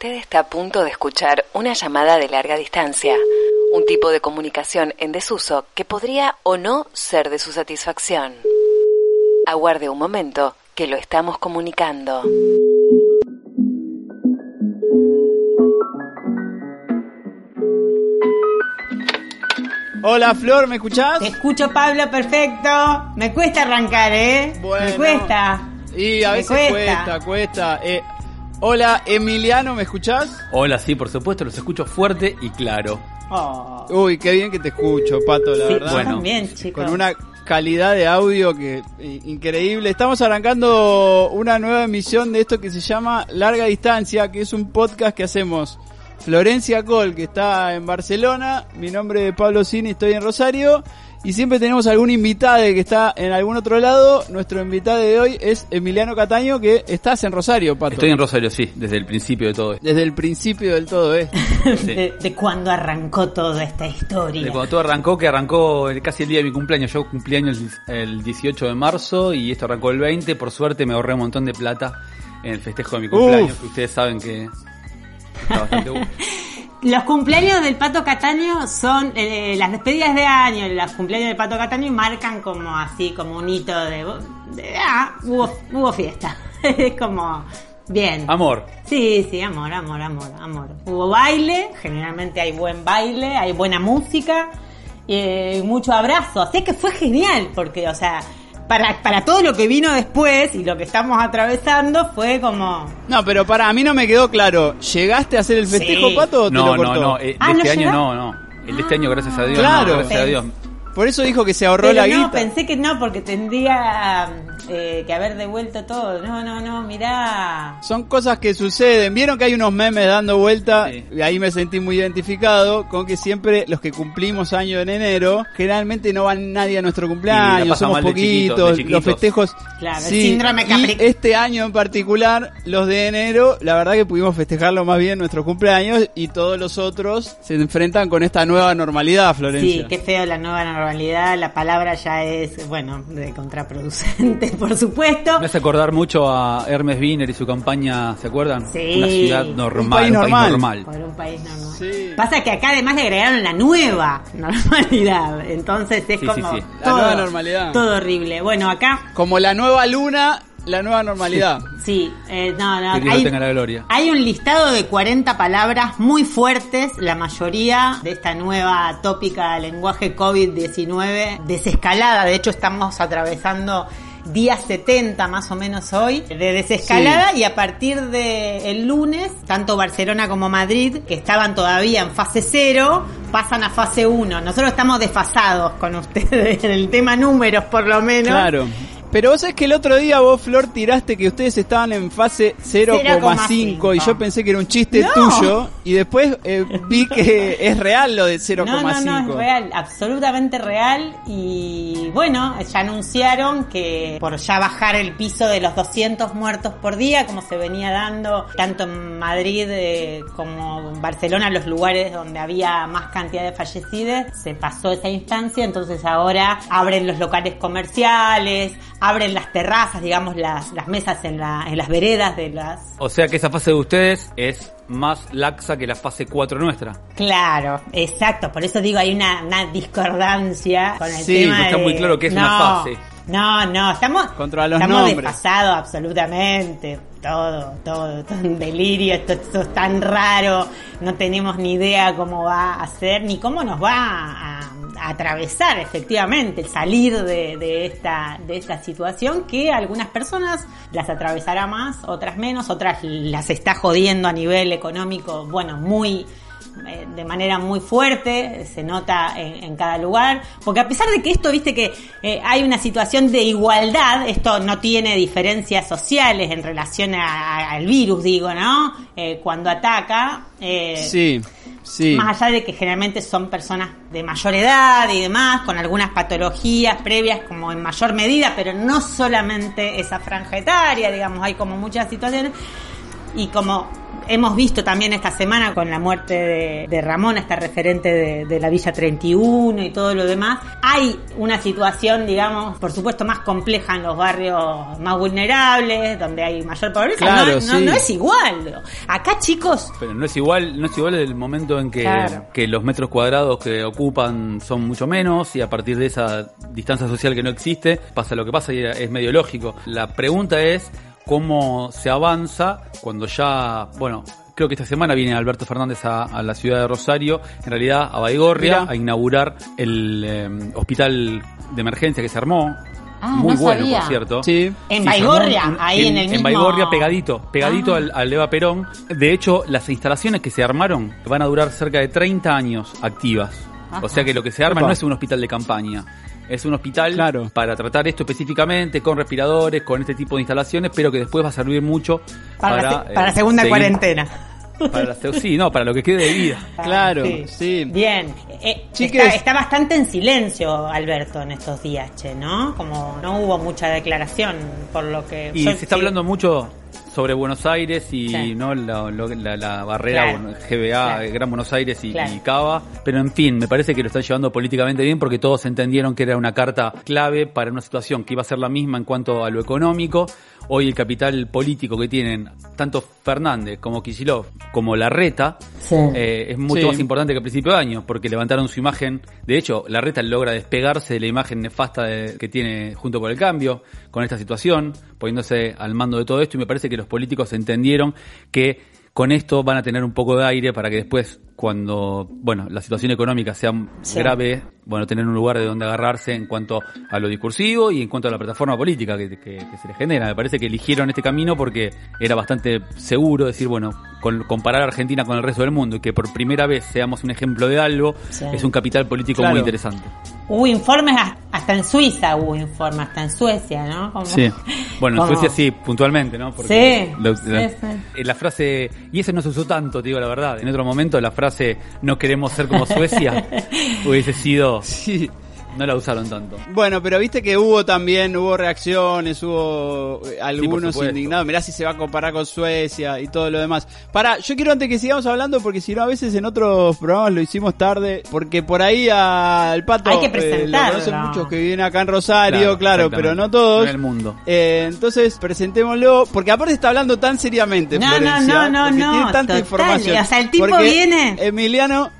Usted está a punto de escuchar una llamada de larga distancia, un tipo de comunicación en desuso que podría o no ser de su satisfacción. Aguarde un momento, que lo estamos comunicando. Hola Flor, ¿me escuchás? Te escucho, Pablo, perfecto. Me cuesta arrancar, ¿eh? Bueno. Me cuesta. Y a Me veces cuesta. cuesta, cuesta. Eh, hola Emiliano, ¿me escuchás? Hola, sí, por supuesto, los escucho fuerte y claro. Oh. Uy, qué bien que te escucho, Pato, la Sí, verdad. Bueno, también, chicos. Con una calidad de audio que increíble. Estamos arrancando una nueva emisión de esto que se llama Larga Distancia, que es un podcast que hacemos Florencia Col, que está en Barcelona, mi nombre es Pablo Cini, estoy en Rosario, y siempre tenemos algún invitado que está en algún otro lado. Nuestro invitado de hoy es Emiliano Cataño, que estás en Rosario, Pato. Estoy en Rosario, sí, desde el principio de todo esto. Desde el principio del todo, ¿eh? de, de cuando arrancó toda esta historia. De cuando todo arrancó, que arrancó el- casi el día de mi cumpleaños. Yo cumpleaños el, el 18 de marzo y esto arrancó el 20. Por suerte me ahorré un montón de plata en el festejo de mi cumpleaños, Uf. que ustedes saben que está bastante bueno. Los cumpleaños del Pato Cataño son eh, las despedidas de año, los cumpleaños del Pato Cataño marcan como así, como un hito de, de- ah, hubo, hubo fiesta. es como bien. Amor. Sí, sí, amor, amor, amor, amor. Hubo baile, generalmente hay buen baile, hay buena música, y mucho abrazo. Así que fue genial, porque, o sea, para, para todo lo que vino después y lo que estamos atravesando fue como... No, pero para a mí no me quedó claro. ¿Llegaste a hacer el festejo, Sí. Pato, o te No, lo no, cortó? no. eh, de Ah, ¿no este año llegó? no, no. El de este año, gracias a Dios. Claro. no, gracias a Dios. Por eso dijo que se ahorró Pero la no, guita. pensé que no, porque tendría eh, que haber devuelto todo. No, no, no, mirá. Son cosas que suceden. Vieron que hay unos memes dando vuelta. Sí. Y ahí me sentí muy identificado con que siempre los que cumplimos año en enero, generalmente no van nadie a nuestro cumpleaños, somos mal de chiquitos, poquitos, de chiquitos. los festejos. Claro, el síndrome Y este año en particular, los de enero, la verdad que pudimos festejarlo más bien nuestros cumpleaños y todos los otros se enfrentan con esta nueva normalidad, Florencia. Sí, qué feo la nueva normalidad. La palabra ya es, bueno, de contraproducente, por supuesto. Me hace acordar mucho a Hermes Wiener y su campaña, ¿se acuerdan? Sí. Una ciudad Un normal, país un país normal. normal. Por un país normal. Sí. Pasa que acá además le agregaron la nueva normalidad. Entonces es Sí, como sí, sí. La nueva normalidad. Todo horrible. Bueno, acá Como la nueva luna, la nueva normalidad. sí, eh, no, no. Que hay- lo tenga la gloria. Hay un listado de 40 palabras muy fuertes, la mayoría de esta nueva tópica lenguaje COVID-19 desescalada. De hecho, estamos atravesando día 70 más o menos hoy de desescalada y a partir de el lunes, tanto Barcelona como Madrid, que estaban todavía en fase cero, pasan a fase 1. Nosotros estamos desfasados con ustedes en el tema números por lo menos. Claro. Pero vos sabés que el otro día vos, Flor, tiraste que ustedes estaban en fase 0,5 y yo pensé que era un chiste No. tuyo y después eh, vi que es real lo de 0,5. No, no, no, es real, absolutamente real. Y bueno, ya anunciaron que por ya bajar el piso de los 200 muertos por día, como se venía dando tanto en Madrid eh, como en Barcelona, los lugares donde había más cantidad de fallecidos, se pasó esa instancia. Entonces ahora abren los locales comerciales, abren las terrazas, digamos, las, las mesas en, la, en las veredas de las O sea que esa fase de ustedes es más laxa que la fase 4 nuestra. Claro, exacto. Por eso digo, hay una, una discordancia con el Sí, tema está de- muy claro que es una No, fase. No, no, estamos, Contra los estamos nombres. desfasados absolutamente. Todo, todo, todo un delirio, esto, esto es tan raro, no tenemos ni idea cómo va a ser, ni cómo nos va a, a atravesar efectivamente, salir de, esta, de esta situación que algunas personas las atravesará más, otras menos, otras las está jodiendo a nivel económico, bueno, muy eh, de manera muy fuerte, se nota en, en cada lugar, porque a pesar de que esto, viste que eh, hay una situación de igualdad, esto no tiene diferencias sociales en relación a- a- al virus, digo, ¿no? Eh, cuando ataca, Sí, sí. más allá de que generalmente son personas de mayor edad y demás, con algunas patologías previas como en mayor medida, pero no solamente esa franja etaria, digamos, hay como muchas situaciones. y como hemos visto también esta semana con la muerte de, de Ramón, esta referente de, de, la Villa 31 y todo lo demás, hay una situación, digamos, por supuesto más compleja en los barrios más vulnerables, donde hay mayor pobreza. Claro, no, sí. no, no es igual. Acá, chicos, Pero no es igual, no es igual el momento en que, Claro. que los metros cuadrados que ocupan son mucho menos y a partir de esa distancia social que no existe, pasa lo que pasa y es medio lógico. La pregunta es cómo se avanza cuando ya, bueno, creo que esta semana viene Alberto Fernández a, a la ciudad de Rosario, en realidad a Baigorria, Mirá. a inaugurar el eh, hospital de emergencia que se armó. Ah, Muy no bueno, sabía. por cierto. Sí. En Baigorria, armó ahí en el mismo- Baigorria pegadito, pegadito Ah. al, al Eva Perón. De hecho, las instalaciones que se armaron van a durar cerca de 30 años activas. Ajá. O sea que lo que se arma Opa. no es un hospital de campaña. Es un hospital Claro. para tratar esto específicamente, con respiradores, con este tipo de instalaciones, pero que después va a servir mucho para, para, la, se- para la eh, segunda seguir- cuarentena. Para la sí, no, para lo que quede de vida. Claro, sí. Bien. Eh, está, está bastante en silencio Alberto en estos días, che, ¿no? Como no hubo mucha declaración, por lo que... Y yo se está sí- hablando mucho sobre Buenos Aires y Sí. no la, lo- la- la barrera Claro. bueno, GBA, Claro. eh, Gran Buenos Aires y, Claro. y Cava. Pero en fin, me parece que lo están llevando políticamente bien porque todos entendieron que era una carta clave para una situación que iba a ser la misma en cuanto a lo económico. Hoy el capital político que tienen tanto Fernández como Kicillof como Larreta Sí. eh, es mucho Sí. más importante que a principio de año porque levantaron su imagen. De hecho, Larreta logra despegarse de la imagen nefasta de- que tiene junto por el cambio con esta situación, poniéndose al mando de todo esto y me parece que los políticos entendieron que con esto van a tener un poco de aire para que después, cuando bueno la situación económica sea Sí. grave, bueno, tener un lugar de donde agarrarse en cuanto a lo discursivo y en cuanto a la plataforma política que, que- que se les genera. Me parece que eligieron este camino porque era bastante seguro decir, bueno, con- comparar a Argentina con el resto del mundo y que por primera vez seamos un ejemplo de algo, Sí. es un capital político Claro. muy interesante. Hubo informes has- hasta en Suiza, hubo informes hasta en Suecia, ¿no? Como- Sí. Bueno, en Suecia sí, puntualmente, ¿no? Sí, lo- sí, la, sí. eh, la frase, y ese no se usó tanto, te digo la verdad. En otro momento la frase no queremos ser como Suecia hubiese sido, Sí. No la usaron tanto. Bueno, pero viste que hubo también, hubo reacciones, hubo eh, algunos indignados. Mirá si se va a comparar con Suecia y todo lo demás. Para, yo quiero antes que sigamos hablando, porque si no, a veces en otros programas lo hicimos tarde, porque por ahí al pato Hay que eh, lo presentarlo. conocen muchos que viven acá en Rosario, claro, pero no todos. en el mundo. Eh, entonces, presentémoslo, porque aparte está hablando tan seriamente. No, no, Florencia, no, no, no, tiene tanta total, información. o sea, el tipo Porque viene- Emiliano.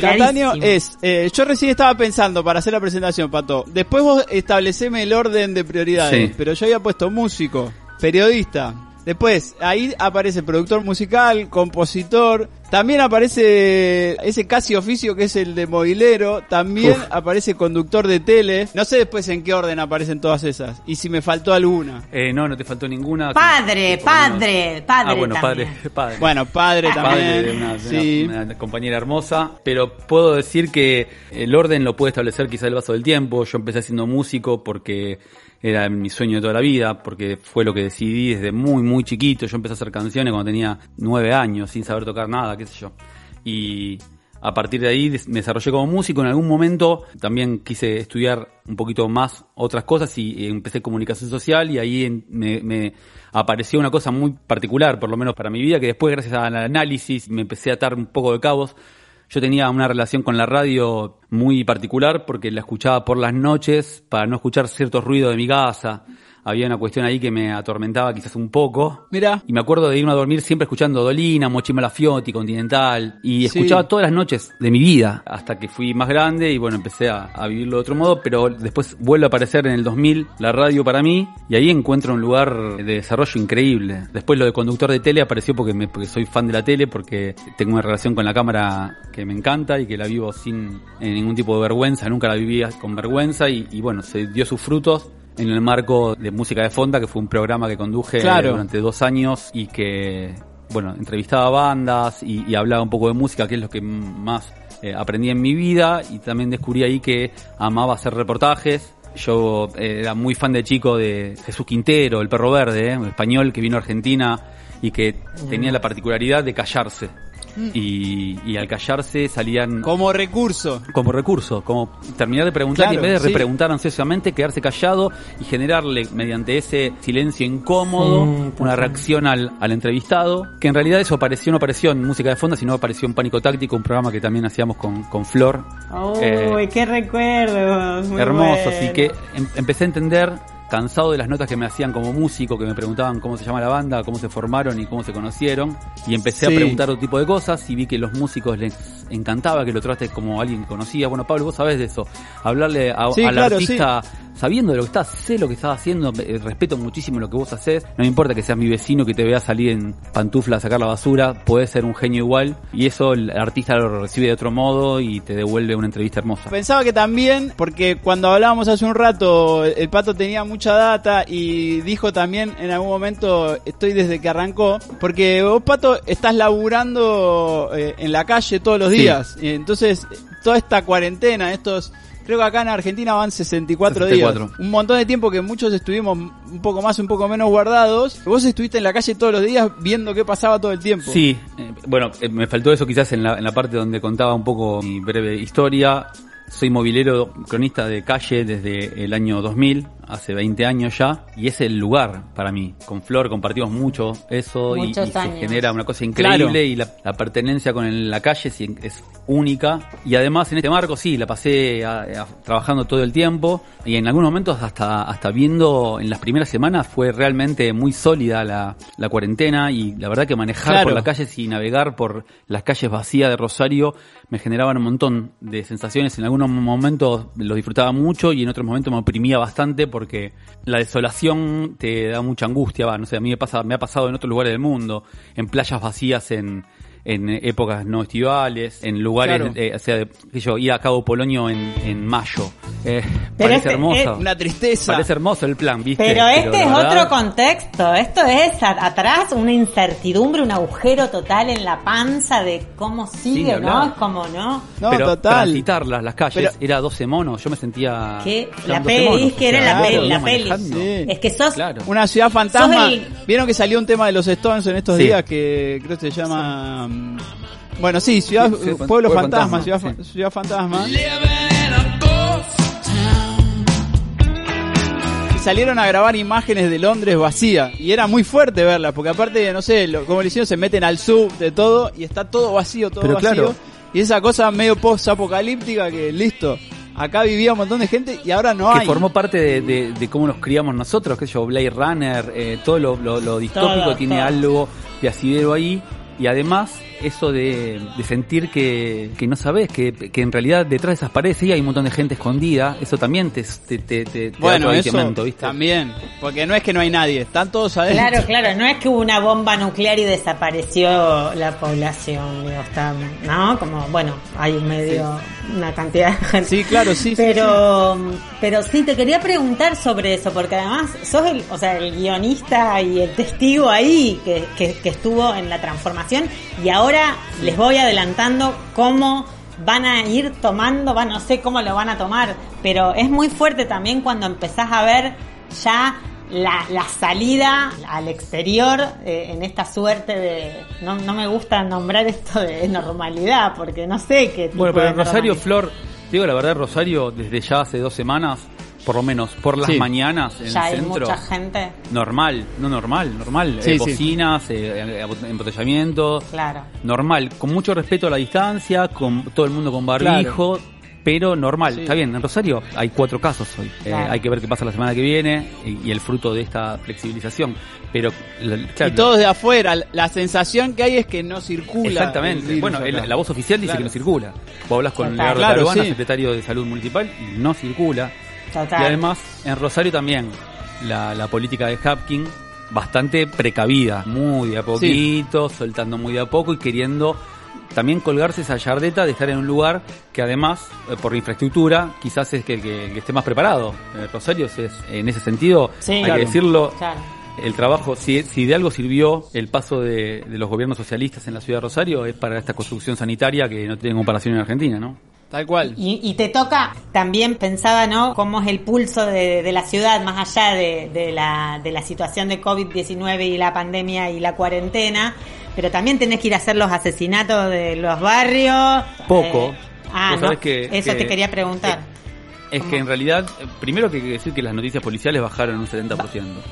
Cataño es, eh, yo recién estaba pensando para hacer la presentación, Pato. Después vos estableceme el orden de prioridades, Sí. pero yo había puesto músico, periodista. Después, ahí aparece productor musical, compositor. También aparece ese casi oficio que es el de movilero. También Uf. aparece conductor de tele. No sé después en qué orden aparecen todas esas. Y si me faltó alguna. Eh, no, no te faltó ninguna. Padre, padre, padre Ah, bueno, también. padre, padre. Bueno, padre Padre también. de una, de sí. una- una compañera hermosa, pero puedo decir que el orden lo puede establecer quizá el vaso del tiempo. Yo empecé siendo músico porque era mi sueño de toda la vida, porque fue lo que decidí desde muy, muy chiquito. Yo empecé a hacer canciones cuando tenía nueve años, sin saber tocar nada, qué sé yo. Y a partir de ahí me desarrollé como músico. En algún momento también quise estudiar un poquito más otras cosas y, empecé comunicación social y ahí me, me apareció una cosa muy particular, por lo menos para mi vida, que después gracias al análisis me empecé a atar un poco de cabos. Yo tenía una relación con la radio muy particular porque la escuchaba por las noches para no escuchar ciertos ruidos de mi casa. Había una cuestión ahí que me atormentaba quizás un poco. Mirá. Y me acuerdo de irme a dormir siempre escuchando Dolina, Mochima Lafiotti, Continental. Y Sí. escuchaba todas las noches de mi vida. Hasta que fui más grande y bueno, empecé a, a vivirlo de otro modo. Pero después vuelve a aparecer en el 2000 la radio para mí. Y ahí encuentro un lugar de desarrollo increíble. Después lo de conductor de tele apareció porque, me, porque soy fan de la tele. Porque tengo una relación con la cámara que me encanta y que la vivo sin eh, ningún tipo de vergüenza. Nunca la vivía con vergüenza. Y, y bueno, se dio sus frutos en el marco de Música de Fonda, que fue un programa que conduje Claro. durante dos años y que, bueno, entrevistaba bandas y, y hablaba un poco de música, que es lo que más eh, aprendí en mi vida y también descubrí ahí que amaba hacer reportajes. Yo eh, era muy fan de chico de Jesús Quintero, el perro verde, eh, un español que vino a Argentina y que tenía la particularidad de callarse. Y, y al callarse salían Como recurso. como recurso, como terminar de preguntar y en vez de sí. repreguntar ansiosamente, quedarse callado y generarle mediante ese silencio incómodo Sí, una reacción al, al entrevistado, que en realidad eso apareció, no apareció en música de fondo, sino apareció en Pánico Táctico, un programa que también hacíamos con, con Flor. Uy, Eh, qué recuerdos. hermoso, bueno. así que em- empecé a entender cansado de las notas que me hacían como músico, que me preguntaban cómo se llama la banda, cómo se formaron y cómo se conocieron, y empecé Sí. a preguntar otro tipo de cosas y vi que los músicos les encantaba que lo trataste como alguien que conocía. Bueno, Pablo, vos sabés de eso. Hablarle a- Sí, al claro, artista sabiendo de lo que estás, sé lo que estás haciendo, eh, respeto muchísimo lo que vos haces, no me importa que seas mi vecino, que te vea salir en pantufla a sacar la basura, podés ser un genio igual, y eso el artista lo recibe de otro modo y te devuelve una entrevista hermosa. Pensaba que también, porque cuando hablábamos hace un rato, el pato tenía mucha data y dijo también en algún momento, estoy desde que arrancó, porque vos, pato, estás laburando eh, en la calle todos los Sí. días. Entonces, toda esta cuarentena, estos... Creo que acá en Argentina van 64, 64. días. Un montón de tiempo que muchos estuvimos un poco más, un poco menos guardados. Vos estuviste en la calle todos los días viendo qué pasaba todo el tiempo. Sí, eh, bueno, eh, me faltó eso quizás en la, en la parte donde contaba un poco mi breve historia. Soy movilero, cronista de calle desde el año 2000, hace 20 años ya, y es el lugar para mí. Con Flor compartimos mucho eso y, se genera una cosa increíble Claro. y la, la pertenencia con el- la calle es única. Y además en este marco sí, la pasé a- a- trabajando todo el tiempo y en algunos momentos hasta, hasta viendo en las primeras semanas fue realmente muy sólida la, la cuarentena y la verdad que manejar Claro. por la calle y navegar por las calles vacías de Rosario me generaban un montón de sensaciones. En algunos momentos lo disfrutaba mucho y en otros momentos me oprimía bastante porque la desolación te da mucha angustia. Va, no sé, a mí me, pasa, me ha pasado en otros lugares del mundo, en playas vacías en, en épocas no estivales, en lugares, Claro. eh, o sea, de- qué sé yo, ir a Cabo Polonio en, en mayo. Eh, Pero parece este- hermoso. Una tristeza. Parece hermoso el plan, ¿viste? Pero este es verdad- otro contexto. Esto es a- atrás una incertidumbre, un agujero total en la panza de cómo sigue, ¿no? Es como, ¿no? No, pero total. transitar las, las calles Pero- era 12 monos, yo me sentía... Que eran la 12 peli, monos, es que era la peli, la peli. Sí. Es que sos Claro. Una ciudad fantasma. El- Vieron que salió un tema de los Stones en estos Sí. días que creo que se llama. Bueno, sí, ciudad, Sí, sí, pueblo, Pueblo fantasma, Fantasma, ciudad, sí. ciudad fantasma. Y salieron a grabar imágenes de Londres vacía y era muy fuerte verlas porque aparte no sé lo- como le hicieron se meten al sub de todo y está todo vacío todo Pero vacío claro. y esa cosa medio post apocalíptica que listo acá vivía un montón de gente y ahora no que hay formó parte de, de- de cómo nos criamos nosotros, que yo, Blade Runner, eh, todo lo, lo- lo distópico tiene algo de asidero ahí. Y además, eso de, de sentir que, que no sabes, que, que en realidad detrás de esas paredes sí hay un montón de gente escondida, eso también te, te, te, te- bueno da eso ¿viste? también porque no es que no hay nadie están todos adentro Claro, claro, no es que hubo una bomba nuclear y desapareció la población, digo, está, ¿no? Como, bueno, hay un medio, una cantidad de gente. Sí, claro, sí, sí, Pero, pero sí, te quería preguntar sobre eso, porque además sos el, o sea, el guionista y el testigo ahí que, que, que estuvo en la transformación y ahora les voy adelantando cómo van a ir tomando, va, no sé cómo lo van a tomar, pero es muy fuerte también cuando empezás a ver ya la, la salida al exterior eh, en esta suerte de, no, no me gusta nombrar esto de normalidad, porque no sé qué tipo Bueno, pero de Rosario. Flor, digo la verdad, Rosario, desde ya hace dos semanas, por lo menos por las Sí. mañanas en ya el hay centro. mucha gente, Normal, no normal, normal. Sí, eh, sí. bocinas, eh, eh, embotellamiento, claro. normal, con mucho respeto a la distancia, con todo el mundo con barbijo, pero normal. Sí. Está bien, en Rosario hay cuatro casos hoy. Eh, hay que ver qué pasa la semana que viene y, y el fruto de esta flexibilización. Pero, la- claro, y todos de afuera la sensación que hay es que no circula el Exactamente. virus Bueno, el- la voz oficial dice que no circula. Vos hablas con. Leonardo Claro, Caruana, sí. secretario de Salud Municipal, y no circula. Total. Y además, en Rosario también, la, la política de Hapkin, bastante precavida, muy de a poquito, soltando muy de a poco y queriendo también colgarse esa yardeta de estar en un lugar que además, eh, por infraestructura, quizás es que el que, esté más preparado. Rosario es, en ese sentido, Sí. hay Claro. que decirlo, Claro. el trabajo, si, si de algo sirvió el paso de, de los gobiernos socialistas en la ciudad de Rosario, es para esta construcción sanitaria que no tiene comparación en Argentina, ¿no? Tal cual. Y, y te toca, también pensaba, ¿no? Cómo es el pulso de, de la ciudad, más allá de, de la, de la situación de COVID-19 y la pandemia y la cuarentena. Pero también tenés que ir a hacer los asesinatos de los barrios. Poco. Eh, ah, no. que- Eso que- te quería preguntar. Es que en realidad, eh, primero que hay que decir que las noticias policiales bajaron un 70%.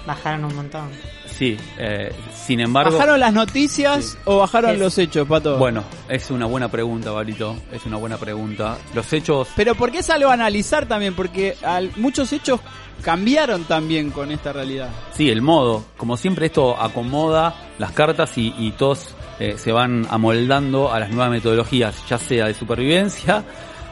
Bajaron un montón. Sí, eh, sin embargo... ¿Bajaron las noticias Sí. o bajaron los hechos, Pato? Bueno, es una buena pregunta, Barito. Es una buena pregunta. Los hechos... Pero ¿por qué es algo a analizar también? Porque al- muchos hechos cambiaron también con esta realidad. Sí, el modo. Como siempre esto acomoda las cartas y, y todos eh, se van amoldando a las nuevas metodologías, ya sea de supervivencia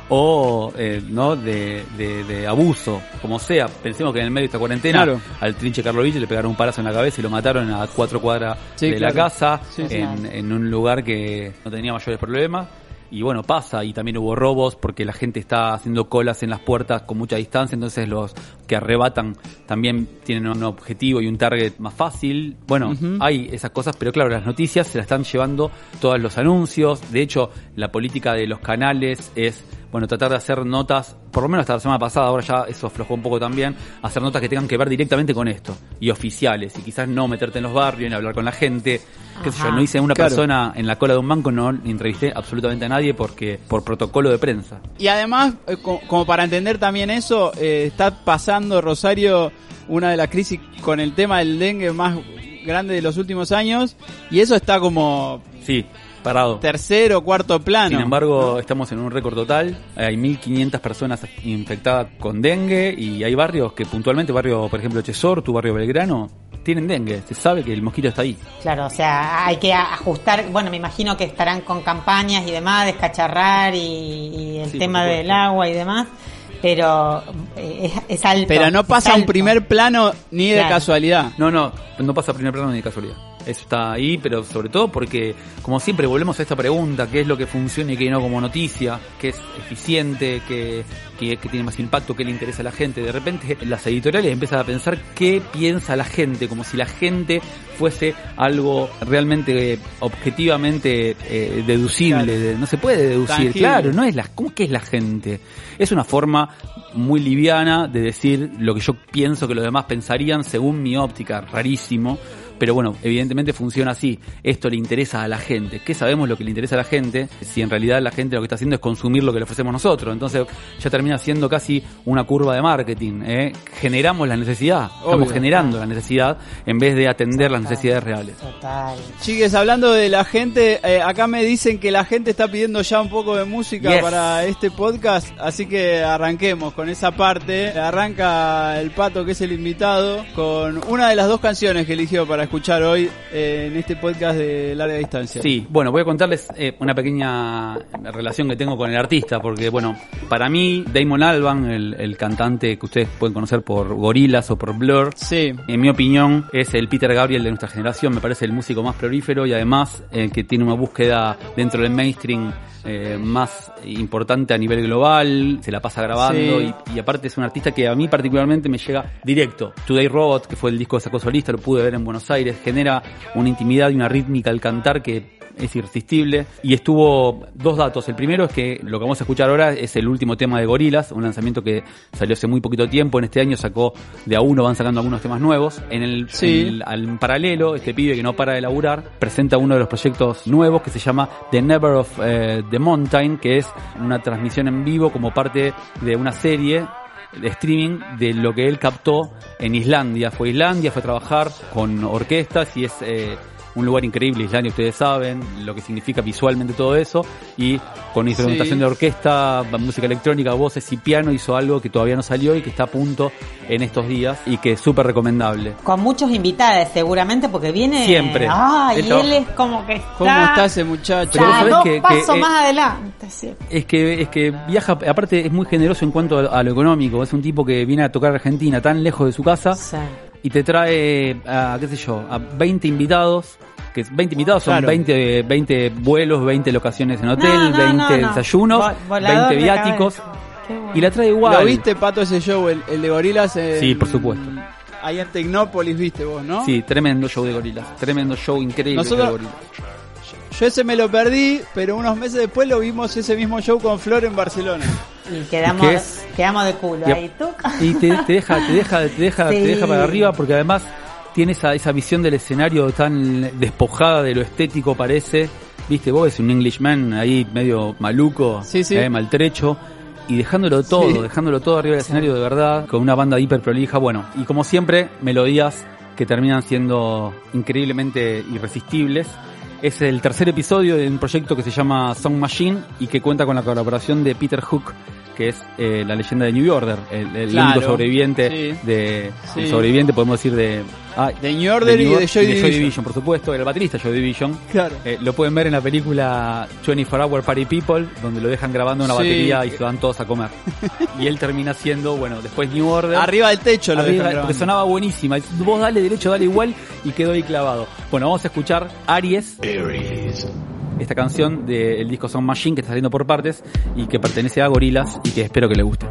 o eh, no de, de- de abuso, como sea. Pensemos que en el medio de esta cuarentena Claro. al trinche Carlovich le pegaron un palazo en la cabeza y lo mataron a cuatro cuadras Sí, de la casa, Sí, en, en un lugar que no tenía mayores problemas. Y bueno, pasa, y también hubo robos porque la gente está haciendo colas en las puertas con mucha distancia, entonces los que arrebatan también tienen un objetivo y un target más fácil. Bueno, hay esas cosas, pero claro, las noticias se las están llevando todos los anuncios. De hecho, la política de los canales es, bueno, tratar de hacer notas, por lo menos hasta la semana pasada, ahora ya eso aflojó un poco también, hacer notas que tengan que ver directamente con esto, y oficiales, y quizás no meterte en los barrios, ni hablar con la gente. Qué sé yo, Ajá. no hice una Claro. persona en la cola de un banco, no entrevisté absolutamente a nadie porque por protocolo de prensa. Y además, eh, co- como para entender también eso, eh, está pasando Rosario una de las crisis con el tema del dengue más grande de los últimos años y eso está como Sí, parado. tercero cuarto plano. Sin embargo, estamos en un récord total. Hay 1.500 personas infectadas con dengue y hay barrios que puntualmente, barrio, por ejemplo, Chesor, tu barrio Belgrano, tienen dengue. Se sabe que el mosquito está ahí. Claro, o sea, hay que ajustar, bueno, me imagino que estarán con campañas y demás, descacharrar y, y el Sí, tema del agua y demás, pero eh, es, es alto. Pero no pasa a un primer plano ni de Claro. casualidad. No, no, no pasa a primer plano ni de casualidad. Eso está ahí, pero sobre todo porque, como siempre, volvemos a esta pregunta, ¿qué es lo que funciona y qué no como noticia? ¿Qué es eficiente? ¿Qué, qué, qué tiene más impacto? ¿Qué le interesa a la gente? De repente las editoriales empiezan a pensar qué piensa la gente, como si la gente fuese algo realmente objetivamente eh, deducible. Claro. No se puede deducir, Tangible. claro, no es la, ¿cómo que es la gente? Es una forma muy liviana de decir lo que yo pienso que los demás pensarían según mi óptica, rarísimo. Pero bueno, evidentemente funciona así. Esto le interesa a la gente. ¿Qué sabemos lo que le interesa a la gente? Si en realidad la gente lo que está haciendo es consumir lo que le ofrecemos nosotros. Entonces ya termina siendo casi una curva de marketing. ¿eh? Generamos la necesidad. Estamos generando la necesidad en vez de atender las necesidades reales. Total. Chiques, hablando de la gente, eh, acá me dicen que la gente está pidiendo ya un poco de música Yes. para este podcast, así que arranquemos con esa parte. Arranca el pato, que es el invitado, con una de las dos canciones que eligió para escuchar hoy eh, en este podcast de larga distancia. Sí, bueno, voy a contarles eh, una pequeña relación que tengo con el artista, porque bueno, para mí Damon Alban, el, el cantante que ustedes pueden conocer por Gorillaz o por Blur, Sí. en mi opinión es el Peter Gabriel de nuestra generación, me parece el músico más prolífero y además eh, que tiene una búsqueda dentro del mainstream eh, más importante a nivel global, se la pasa grabando Sí. y, y aparte es un artista que a mí particularmente me llega directo. Today Robot, que fue el disco que sacó solista, lo pude ver en Buenos Aires, genera una intimidad y una rítmica al cantar que es irresistible. Y estuvo dos datos. El primero es que lo que vamos a escuchar ahora es el último tema de Gorilas, un lanzamiento que salió hace muy poquito tiempo. En este año sacó de a uno, van sacando algunos temas nuevos. En el, Sí. en el- al paralelo, este pibe que no para de laburar, presenta uno de los proyectos nuevos que se llama The Never of eh, the Mountain, que es una transmisión en vivo como parte de una serie de streaming de lo que él captó en Islandia. Fue a Islandia, fue a trabajar con orquestas y es eh, un lugar increíble, Islandia, ustedes saben lo que significa visualmente todo eso. Y con instrumentación Sí. de orquesta, música electrónica, voces y piano hizo algo que todavía no salió y que está a punto en estos días y que es súper recomendable. Con muchos invitados, seguramente, porque viene. Siempre. Ah, y él es como que está. ¿Cómo está ese muchacho? Pero dos que- que, pasos eh, más adelante. sí. Es que, es que viaja, aparte es muy generoso en cuanto a, a lo económico. Es un tipo que viene a tocar Argentina tan lejos de su casa Sí. Y te trae a, qué sé yo, a 20 invitados. Que 20 invitados son Claro. 20, 20 vuelos, 20 locaciones en hotel, No, no, 20 no, no. desayunos, Vo- volador 20 de viáticos. bueno. Y la trae igual. ¿Lo viste, Pato, ese show, el, el de Gorilas? en- Sí, por supuesto. Ahí en Tecnópolis, viste vos, ¿no? Sí, tremendo show de gorilas. Tremendo show increíble Nosotros- de gorilas. Yo ese me lo perdí, pero unos meses después lo vimos ese mismo show con Flor en Barcelona. Y quedamos, ¿Qué es? quedamos de culo Y, ahí. ¿Tú? y te, te deja, te deja, te deja, Sí. te deja para arriba porque además tiene esa, esa visión del escenario tan despojada de lo estético parece. Viste, vos ves un Englishman ahí medio maluco, Sí, sí. eh, maltrecho. Y dejándolo todo, Sí. dejándolo todo arriba del escenario de verdad, con una banda hiper prolija, bueno, y como siempre, melodías que terminan siendo increíblemente irresistibles. Es el tercer episodio de un proyecto que se llama Song Machine y que cuenta con la colaboración de Peter Hook, que es eh, la leyenda de New Order, el, el Claro, único sobreviviente sí. de Sí. el sobreviviente podemos decir de ah, De New Order y de Joy Division. por supuesto, el baterista Joy Division. Claro. Eh, lo pueden ver en la película 24 Hour Party People, donde lo dejan grabando una Sí. batería y se van todos a comer. y él termina siendo, bueno, después New Order. Arriba del techo lo Arriba, dejan porque sonaba buenísima. Vos dale derecho, dale igual y quedó ahí clavado. Bueno, vamos a escuchar Aries, esta canción del disco Sound Machine que está saliendo por partes y que pertenece a Gorilas y que espero que le guste.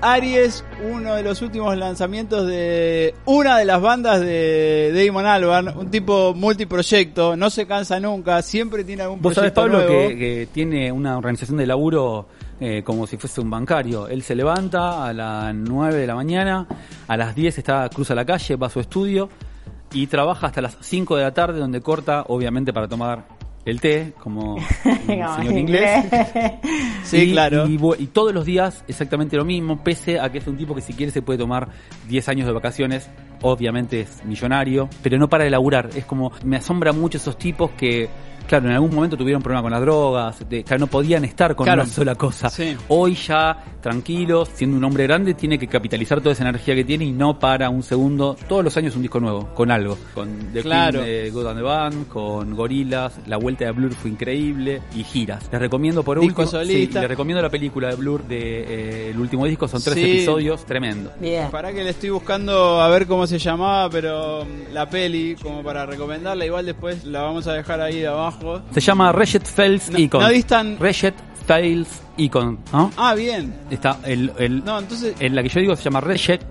Aries, uno de los últimos lanzamientos de una de las bandas de Damon Albarn, un tipo multiproyecto, no se cansa nunca, siempre tiene algún Vos sabés, proyecto Pablo, nuevo. que, que tiene una organización de laburo eh, como si fuese un bancario. Él se levanta a las 9 de la mañana, a las 10 está, cruza la calle, va a su estudio y trabaja hasta las 5 de la tarde, donde corta, obviamente, para tomar el té, como Como señor inglés. Sí, y, claro. Y, y todos los días exactamente lo mismo, pese a que es un tipo que si quiere se puede tomar 10 años de vacaciones, obviamente es millonario, pero no para de laburar. Es como, me asombra mucho esos tipos que, claro, en algún momento tuvieron problemas con las drogas, de, claro, no podían estar con Claro. una sola cosa. Sí. Hoy ya, tranquilos, siendo un hombre grande, tiene que capitalizar toda esa energía que tiene y no para un segundo, todos los años un disco nuevo, con algo. Con The Claro. Queen de God and the Band, con Gorilas, la vuelta de Blur fue increíble y giras. Les recomiendo por último, sí, les recomiendo la película de Blur de eh, el último disco, son tres Sí. episodios, tremendo. Bien. Para que le estoy buscando a ver cómo se llamaba, pero mm, la peli, como para recomendarla, igual después la vamos a dejar ahí de abajo. Se llama Reset Fails No- Icon. no distan- Reset Fails Icon, ¿no? Ah, bien. Está el, el, No, entonces... en la que yo digo se llama Reset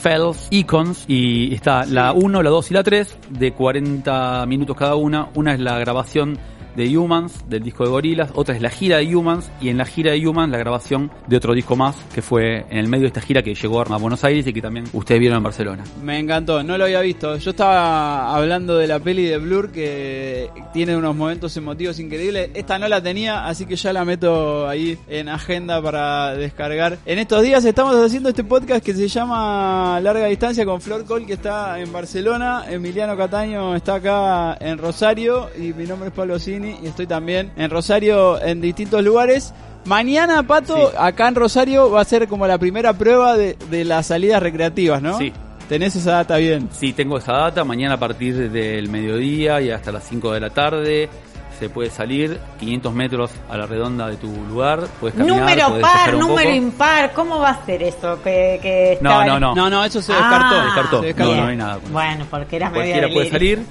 Fails Icons y está la 1, la 2 y la 3 de 40 minutos cada una. Una es la grabación de Humans, del disco de Gorilas, otra es la gira de Humans y en la gira de Humans la grabación de otro disco más que fue en el medio de esta gira que llegó a Buenos Aires y que también ustedes vieron en Barcelona. Me encantó, no lo había visto. Yo estaba hablando de la peli de Blur que tiene unos momentos emotivos increíbles. Esta no la tenía, así que ya la meto ahí en agenda para descargar. En estos días estamos haciendo este podcast que se llama Larga Distancia con Flor Col, que está en Barcelona. Emiliano Cataño está acá en Rosario y mi nombre es Pablo Cini y estoy también en Rosario en distintos lugares. Mañana, Pato, Sí. acá en Rosario va a ser como la primera prueba de, de las salidas recreativas, ¿no? Sí. Tenés esa data bien. Sí, tengo esa data. Mañana a partir del mediodía y hasta las 5 de la tarde se puede salir 500 metros a la redonda de tu lugar. Puedes caminar, Número podés par, un número poco. impar, ¿cómo va a ser eso? Que, que No, no, no. No, no, eso se Ah, descartó. descartó. Se descartó. No, no hay nada. Bueno, porque era medio Cualquiera puede salir,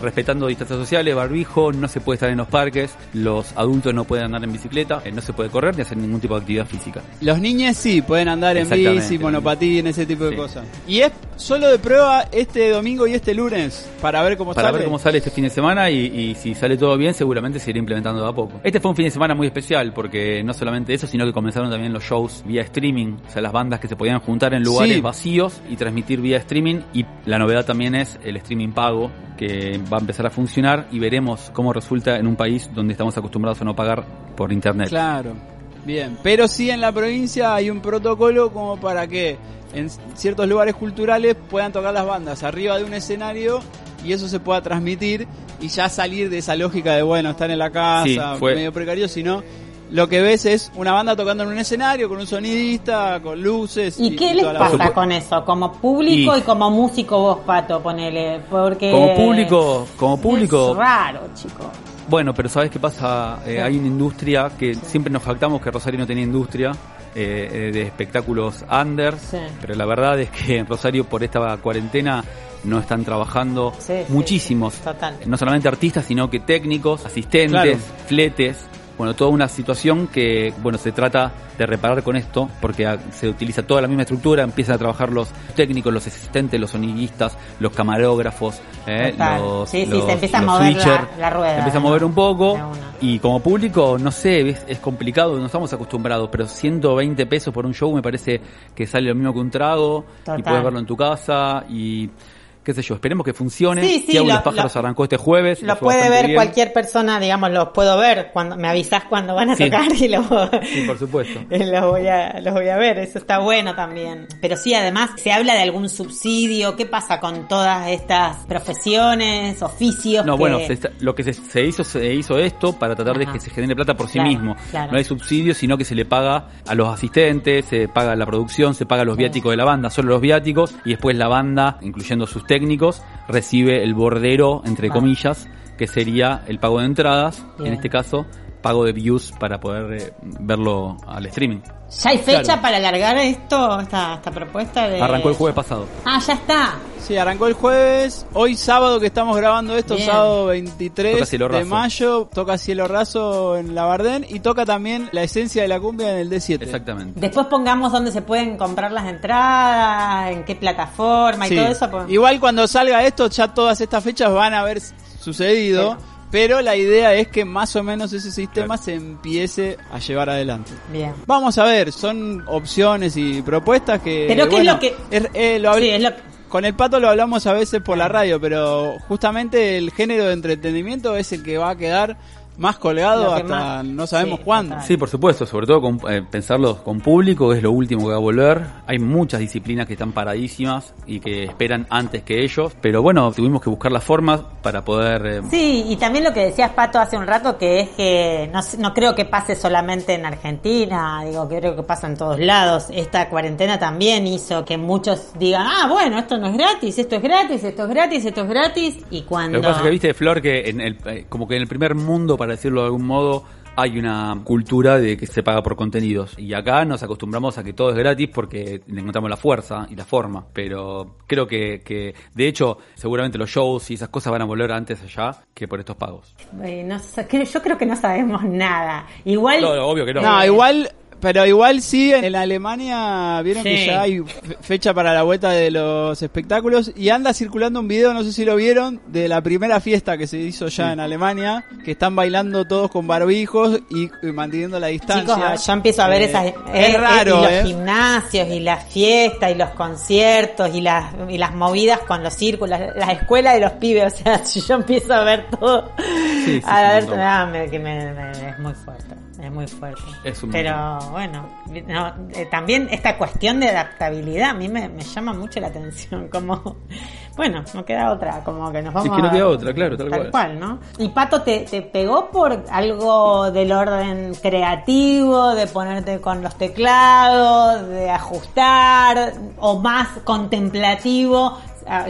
respetando distancias sociales, barbijo, no se puede estar en los parques, los adultos no pueden andar en bicicleta, eh, no se puede correr ni hacer ningún tipo de actividad física. Los niños sí, pueden andar en bici, monopatín, ese tipo de Sí. cosas. Y es solo de prueba este domingo y este lunes para ver cómo Para sale. ver cómo sale este fin de semana y, y si sale todo bien, seguramente se irá implementando de a poco. Este fue un fin de semana muy especial porque no solamente eso, sino que comenzaron también los shows vía streaming, o sea, las bandas que se podían juntar en lugares Sí. vacíos y transmitir vía streaming. Y la novedad también es el streaming pago que va a empezar a funcionar y veremos cómo resulta en un país donde estamos acostumbrados a no pagar por internet. Claro. Bien, pero sí en la provincia hay un protocolo como para que en ciertos lugares culturales puedan tocar las bandas arriba de un escenario y eso se pueda transmitir y ya salir de esa lógica de bueno, estar en la casa, Sí, fue- medio precario, sino lo que ves es una banda tocando en un escenario con un sonidista, con luces ¿Y qué y les toda la pasa con eso? Como público Y- y, como músico vos, Pato, ponele. Porque Como público, como público, Es raro, chicos. Bueno, pero ¿sabes qué pasa? Eh, hay una industria que siempre nos jactamos que Rosario no tenía industria eh, eh, de espectáculos under, Sí. pero la verdad es que en Rosario por esta cuarentena no están trabajando Sí, muchísimos, no solamente artistas, sino que técnicos, asistentes, Claro. fletes. Bueno, toda una situación que, bueno, se trata de reparar con esto, porque se utiliza toda la misma estructura, empiezan a trabajar los técnicos, los asistentes, los sonidistas, los camarógrafos, eh, los, Sí, sí, se los- empieza a mover la- switcher. la rueda, Se empieza a mover un poco. Y como público, no sé, es, es complicado, no estamos acostumbrados, pero 120 pesos por un show me parece que sale lo mismo que un trago Total. y puedes verlo en tu casa y qué sé yo, esperemos que funcione. Sí, sí, lo- los pájaros lo- arrancó este jueves. Lo puede ver bien. cualquier persona, digamos, los puedo ver. cuando Me avisás cuando van a Sí. tocar y los, Sí, por supuesto. los, voy a, los voy a ver. Eso está bueno también. Pero sí, además, se habla de algún subsidio. ¿Qué pasa con todas estas profesiones, oficios? No, que- bueno, se lo que se, se hizo se hizo esto para tratar de que se genere plata por sí Claro, mismo. claro. No hay subsidio, sino que se le paga a los asistentes, se paga la producción, se paga los viáticos de la banda, solo los viáticos, y después la banda, incluyendo sus técnicos, recibe el bordero, entre Vale. comillas, que sería el pago de entradas, Bien. en este caso, pago de views para poder eh, verlo al streaming. ¿Ya hay fecha Claro. para alargar esto, esta, esta propuesta? De... Arrancó el jueves pasado. Ah, ya está. Sí, arrancó el jueves. Hoy sábado que estamos grabando esto, Bien. sábado 23 Toca Cielo de mayo, toca Cielo Raso en la Bardén y toca también la esencia de la cumbia en el D7. Exactamente. Después pongamos dónde se pueden comprar las entradas, en qué plataforma y Sí. todo eso. pues. Igual cuando salga esto, ya todas estas fechas van a haber sucedido. Pero la idea es que más o menos ese sistema se empiece a llevar adelante. Bien. Vamos a ver, son opciones y propuestas que... Pero ¿qué es bueno, lo que- es- eh, lo habl- Sí, es lo Con el pato lo hablamos a veces por la radio, pero justamente el género de entretenimiento es el que va a quedar más colgado hasta más- no sabemos sí, cuándo. Sí, por supuesto, sobre todo con, eh, pensarlo con público, que es lo último que va a volver. Hay muchas disciplinas que están paradísimas y que esperan antes que ellos, pero bueno, tuvimos que buscar las formas para poder... eh, Sí, y también lo que decías Pato hace un rato, que es que no, no creo que pase solamente en Argentina, digo, que creo que pasa en todos lados. Esta cuarentena también hizo que muchos digan, ah, bueno, esto no es gratis, esto es gratis, esto es gratis, esto es gratis, y cuando... Lo que pasa es que viste, Flor, que en el, eh, como que en el primer mundo, para decirlo de algún modo, hay una cultura de que se paga por contenidos. Y acá nos acostumbramos a que todo es gratis porque le encontramos la fuerza y la forma. Pero creo que, que de hecho, seguramente los shows y esas cosas van a volver antes allá que por estos pagos. Eh, no yo creo que no sabemos nada. Igual... No, obvio que no. No, igual, pero igual sí, en Alemania vieron que ya hay fe- fecha para la vuelta de los espectáculos y anda circulando un video, no sé si lo vieron, de la primera fiesta que se hizo ya en Alemania, que están bailando todos con barbijos y, y manteniendo la distancia. Chicos, yo empiezo a ver Eh, esas... Es eh, raro, y los ¿eh? gimnasios y las fiestas y los conciertos y las, y las movidas con los círculos, la escuela de los pibes, o sea, si yo empiezo a ver todo... Sí, sí, a es ver, ah, me- que me- me- es muy fuerte, es muy fuerte. Es un Pero bueno, no, eh, también esta cuestión de adaptabilidad a mí me, me llama mucho la atención, como... Bueno, no queda otra, como que nos vamos que no a- queda otra, claro, tal cual. ¿no? Y Pato, ¿te, ¿te pegó por algo del orden creativo, de ponerte con los teclados, de ajustar, o más contemplativo?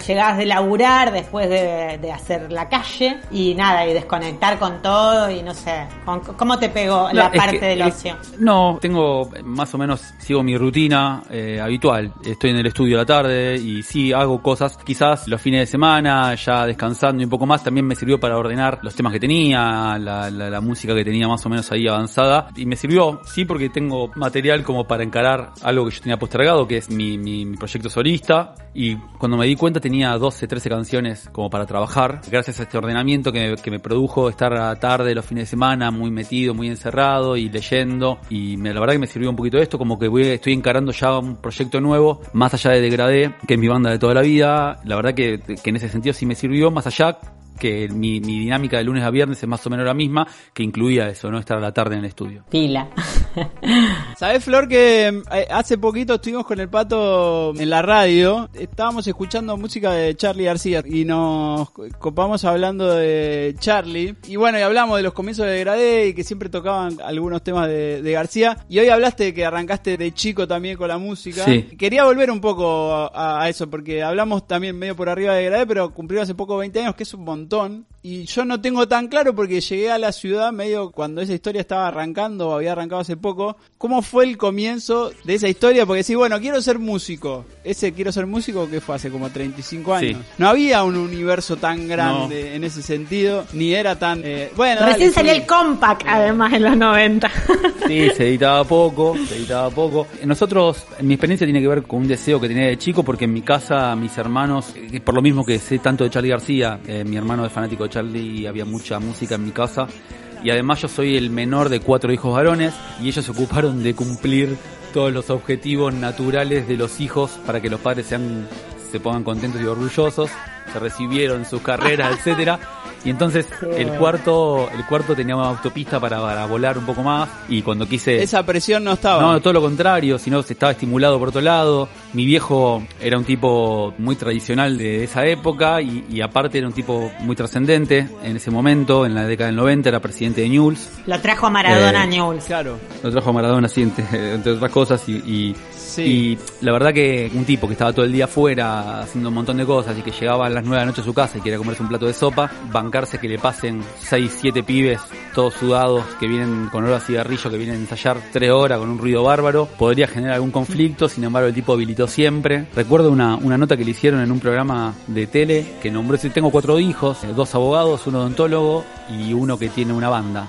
Llegabas de laburar después de, de hacer la calle y nada, y desconectar con todo y no sé, ¿con- ¿cómo te pegó la parte que- del es- ocio? No, tengo eh, más o menos, sigo mi rutina eh, habitual. Estoy en el estudio a la tarde y sí hago cosas. Quizás los fines de semana, ya descansando y un poco más, también me sirvió para ordenar los temas que tenía, la, la- la música que tenía más o menos ahí avanzada. Y me sirvió, sí, porque tengo material como para encarar algo que yo tenía postergado, que es mi, mi- mi proyecto solista. Y cuando me di cuenta tenía 12, 13 canciones como para trabajar. Gracias a este ordenamiento que me, produjo estar tarde, los fines de semana, muy metido, muy encerrado y leyendo. Y la verdad que me sirvió un poquito esto, como que estoy encarando ya un proyecto nuevo, más allá de Degradé, que es mi banda de toda la vida. La verdad que en ese sentido sí me sirvió, más allá que mi, mi dinámica de lunes a viernes es más o menos la misma, que incluía eso, ¿no? Estar a la tarde en el estudio. Pila. ¿Sabés, Flor, que eh, hace poquito estuvimos con el pato en la radio? Estábamos escuchando música de Charlie García y nos copamos hablando de Charlie. Y bueno, y hablamos de los comienzos de Degradé y que siempre tocaban algunos temas de, de García. Y hoy hablaste de que arrancaste de chico también con la música. Sí. Quería volver un poco a, a eso porque hablamos también medio por arriba de Degradé, pero cumplió hace poco 20 años, que es un montón. Y yo no tengo tan claro porque llegué a la ciudad medio cuando esa historia estaba arrancando o había arrancado hace poco. ¿Cómo fue el comienzo de esa historia? Porque sí, bueno, quiero ser músico. Ese quiero ser músico que fue hace como 35 años. Sí. No había un universo tan grande en ese sentido, ni era tan... eh, bueno, Recién dale, salió sí. el compact, además, en los 90. Sí, se editaba poco, se editaba poco. Nosotros, mi experiencia tiene que ver con un deseo que tenía de chico, porque en mi casa, mis hermanos, eh, por lo mismo que sé tanto de Charlie García, eh, mi hermano fanático de Charlie y había mucha música en mi casa. Y además yo soy el menor de cuatro hijos varones y ellos se ocuparon de cumplir todos los objetivos naturales de los hijos para que los padres sean, se pongan contentos y orgullosos, se recibieron sus carreras, etcétera. Y entonces el cuarto, el cuarto tenía una autopista para, para volar un poco más y cuando quise Esa presión no estaba. no, todo lo contrario, sino se estaba estimulado por otro lado. Mi viejo era un tipo muy tradicional de esa época y, y aparte era un tipo muy trascendente en ese momento, en la década del 90, era presidente de Newell's. Lo trajo a Maradona Eh, Newell's. Claro. Lo trajo a Maradona, así, entre, entre otras cosas, y, y, Sí. Y la verdad que un tipo que estaba todo el día afuera haciendo un montón de cosas y que llegaba a las 9 de la noche a su casa y quería comerse un plato de sopa, bancarse que le pasen 6, 7 pibes todos sudados que vienen con olor a cigarrillo, que vienen a ensayar 3 horas con un ruido bárbaro, podría generar algún conflicto, sin embargo el tipo habilitó siempre. Recuerdo una, una nota que le hicieron en un programa de tele que nombró, tengo cuatro hijos, eh, dos abogados, un odontólogo y uno que tiene una banda.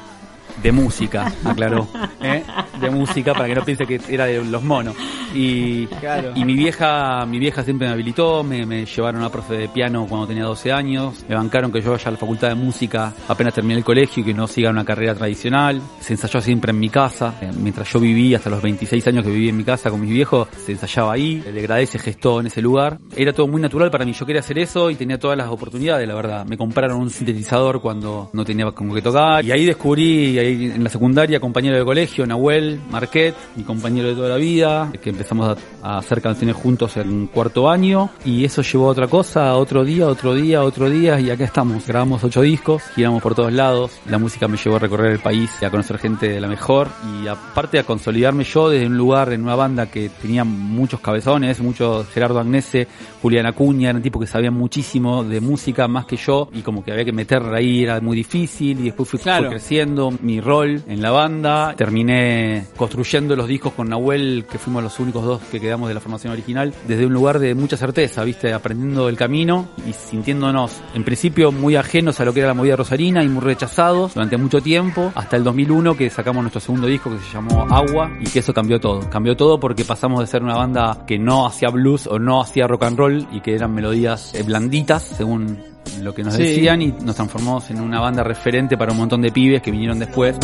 De música, aclaró. ¿eh? De música para que no piense que era de los monos. Y, Claro. y mi vieja mi vieja siempre me habilitó, me, me llevaron a profe de piano cuando tenía 12 años, me bancaron que yo vaya a la facultad de música apenas terminé el colegio y que no siga una carrera tradicional. Se ensayó siempre en mi casa, eh, mientras yo viví hasta los 26 años que viví en mi casa con mis viejos, se ensayaba ahí, el degradé se gestó en ese lugar. Era todo muy natural para mí, yo quería hacer eso y tenía todas las oportunidades, la verdad. Me compraron un sintetizador cuando no tenía como que tocar y ahí descubrí, ahí en la secundaria, compañero de colegio, Nahuel Marquet, mi compañero de toda la vida, que empezamos a, hacer canciones juntos en cuarto año y eso llevó a otra cosa, a otro día, otro día, otro día y acá estamos. Grabamos ocho discos, giramos por todos lados, la música me llevó a recorrer el país y a conocer gente de la mejor y aparte a consolidarme yo desde un lugar en una banda que tenía muchos cabezones, muchos Gerardo Agnese, Julián Acuña, eran tipos que sabían muchísimo de música más que yo y como que había que meter ahí era muy difícil y después fui, creciendo mi rol en la banda, terminé construyendo los discos con Nahuel, que fuimos los únicos dos que quedamos de la formación original, desde un lugar de mucha certeza, viste, aprendiendo el camino y sintiéndonos en principio muy ajenos a lo que era la movida rosarina y muy rechazados durante mucho tiempo, hasta el 2001 que sacamos nuestro segundo disco que se llamó Agua y que eso cambió todo, cambió todo porque pasamos de ser una banda que no hacía blues o no hacía rock and roll y que eran melodías eh, blanditas según lo que nos Sí. decían y nos transformamos en una banda referente para un montón de pibes que vinieron después.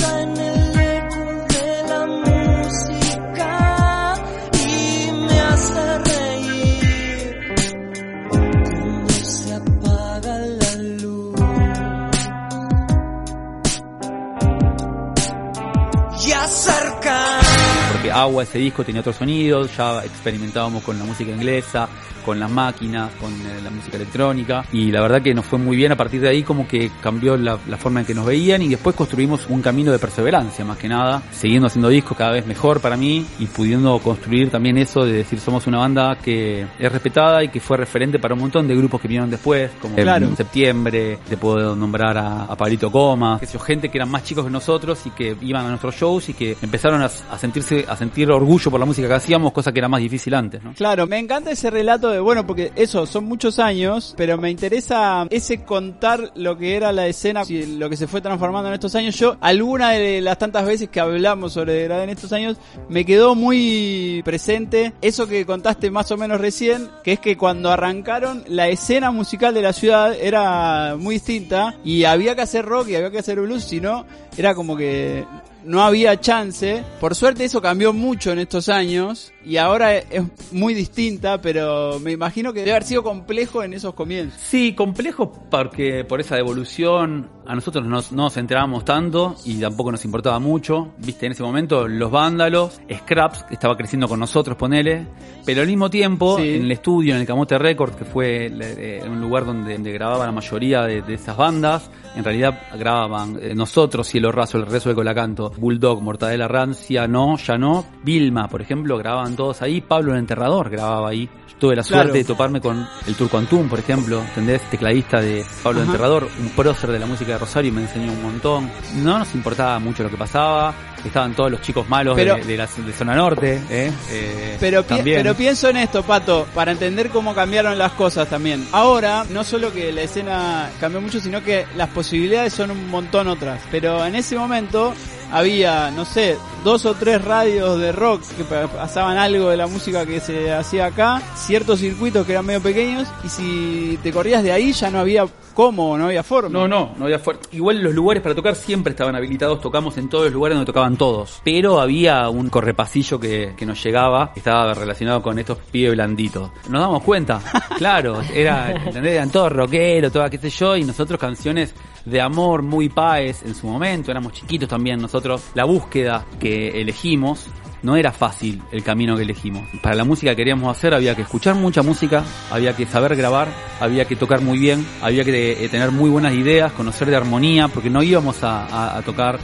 Agua, ese disco, tenía otros sonidos, ya experimentábamos con la música inglesa, con las máquinas, con eh, la música electrónica, y la verdad que nos fue muy bien, a partir de ahí como que cambió la, la forma en que nos veían y después construimos un camino de perseverancia, más que nada, siguiendo haciendo discos cada vez mejor para mí y pudiendo construir también eso de decir somos una banda que es respetada y que fue referente para un montón de grupos que vinieron después, como Claro. en septiembre, te puedo nombrar a, a Pablito Coma, que gente que eran más chicos que nosotros y que iban a nuestros shows y que empezaron a, a sentirse, a sentir orgullo por la música que hacíamos, cosa que era más difícil antes, ¿no? Claro, me encanta ese relato de, bueno, porque eso, son muchos años, pero me interesa ese contar lo que era la escena, y lo que se fue transformando en estos años. Yo, alguna de las tantas veces que hablamos sobre Degradé en estos años, me quedó muy presente eso que contaste más o menos recién, que es que cuando arrancaron, la escena musical de la ciudad era muy distinta y había que hacer rock y había que hacer blues, si no, era como que no había chance. Por suerte eso cambió mucho en estos años y ahora es muy distinta, pero me imagino que debe haber sido complejo en esos comienzos. Sí, complejo porque por esa devolución a nosotros no, no nos enterábamos tanto y tampoco nos importaba mucho. Viste, en ese momento los vándalos, Scraps, que estaba creciendo con nosotros, ponele, pero al mismo tiempo Sí. en el estudio, en el Camote Records, que fue eh, un lugar donde, donde grababa la mayoría de, de esas bandas, en realidad grababan eh, nosotros, Cielo Raso, el rezo de Colacanto, Bulldog, Mortadela Rancia, No, Ya No, Vilma, por ejemplo, grababan todos ahí, Pablo el Enterrador grababa ahí. Yo tuve la Claro. suerte de toparme con el Turco Antún, por ejemplo, ¿entendés? Tecladista de Pablo el. Enterrador, un prócer de la música de Rosario y me enseñó un montón. No nos importaba mucho lo que pasaba, estaban todos los chicos malos Pero- de, de la de zona norte, ¿eh? Eh, Pero, pi- también. pero pienso en esto, Pato, para entender cómo cambiaron las cosas también. Ahora, no solo que la escena cambió mucho, sino que las posibilidades son un montón otras. Pero en ese momento había, no sé, dos o tres radios de rock que pa- pasaban algo de la música que se hacía acá, ciertos circuitos que eran medio pequeños, y si te corrías de ahí ya no había cómo, no había forma. No, no, no había fuerza. Igual los lugares para tocar siempre estaban habilitados, tocamos en todos los lugares donde tocaban todos. Pero había un correpasillo que, que nos llegaba, que estaba relacionado con estos pibes blanditos. Nos damos cuenta, claro, era. Eran todos rockeros, toda qué sé yo, y nosotros canciones de amor muy paes en su momento, éramos chiquitos también nosotros. La búsqueda que elegimos no era fácil el camino que elegimos. Para la música que queríamos hacer había que escuchar mucha música, había que saber grabar, había que tocar muy bien, había que eh, tener muy buenas ideas, conocer de armonía, porque no íbamos a, a- a tocar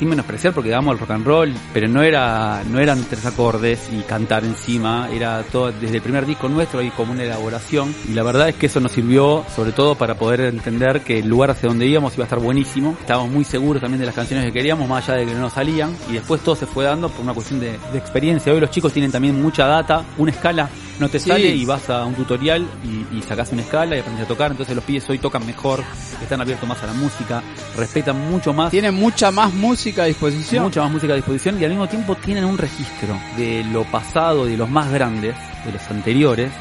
sin menospreciar porque dábamos el rock and roll, pero no era no eran tres acordes y cantar encima, era todo desde el primer disco nuestro hay como una elaboración y la verdad es que eso nos sirvió sobre todo para poder entender que el lugar hacia donde íbamos iba a estar buenísimo. Estábamos muy seguros también de las canciones que queríamos, más allá de que no nos salían y después todo se fue dando por una cuestión de, de experiencia. Hoy los chicos tienen también mucha data, una escala no te Sí. sale y vas a un tutorial y, y sacás una escala y aprendes a tocar, entonces los pibes hoy tocan mejor, están abiertos más a la música, respetan mucho más Tiene mucha más música a disposición. mucha más música a disposición y al mismo tiempo tienen un registro de lo pasado, de los más grandes, de los anteriores,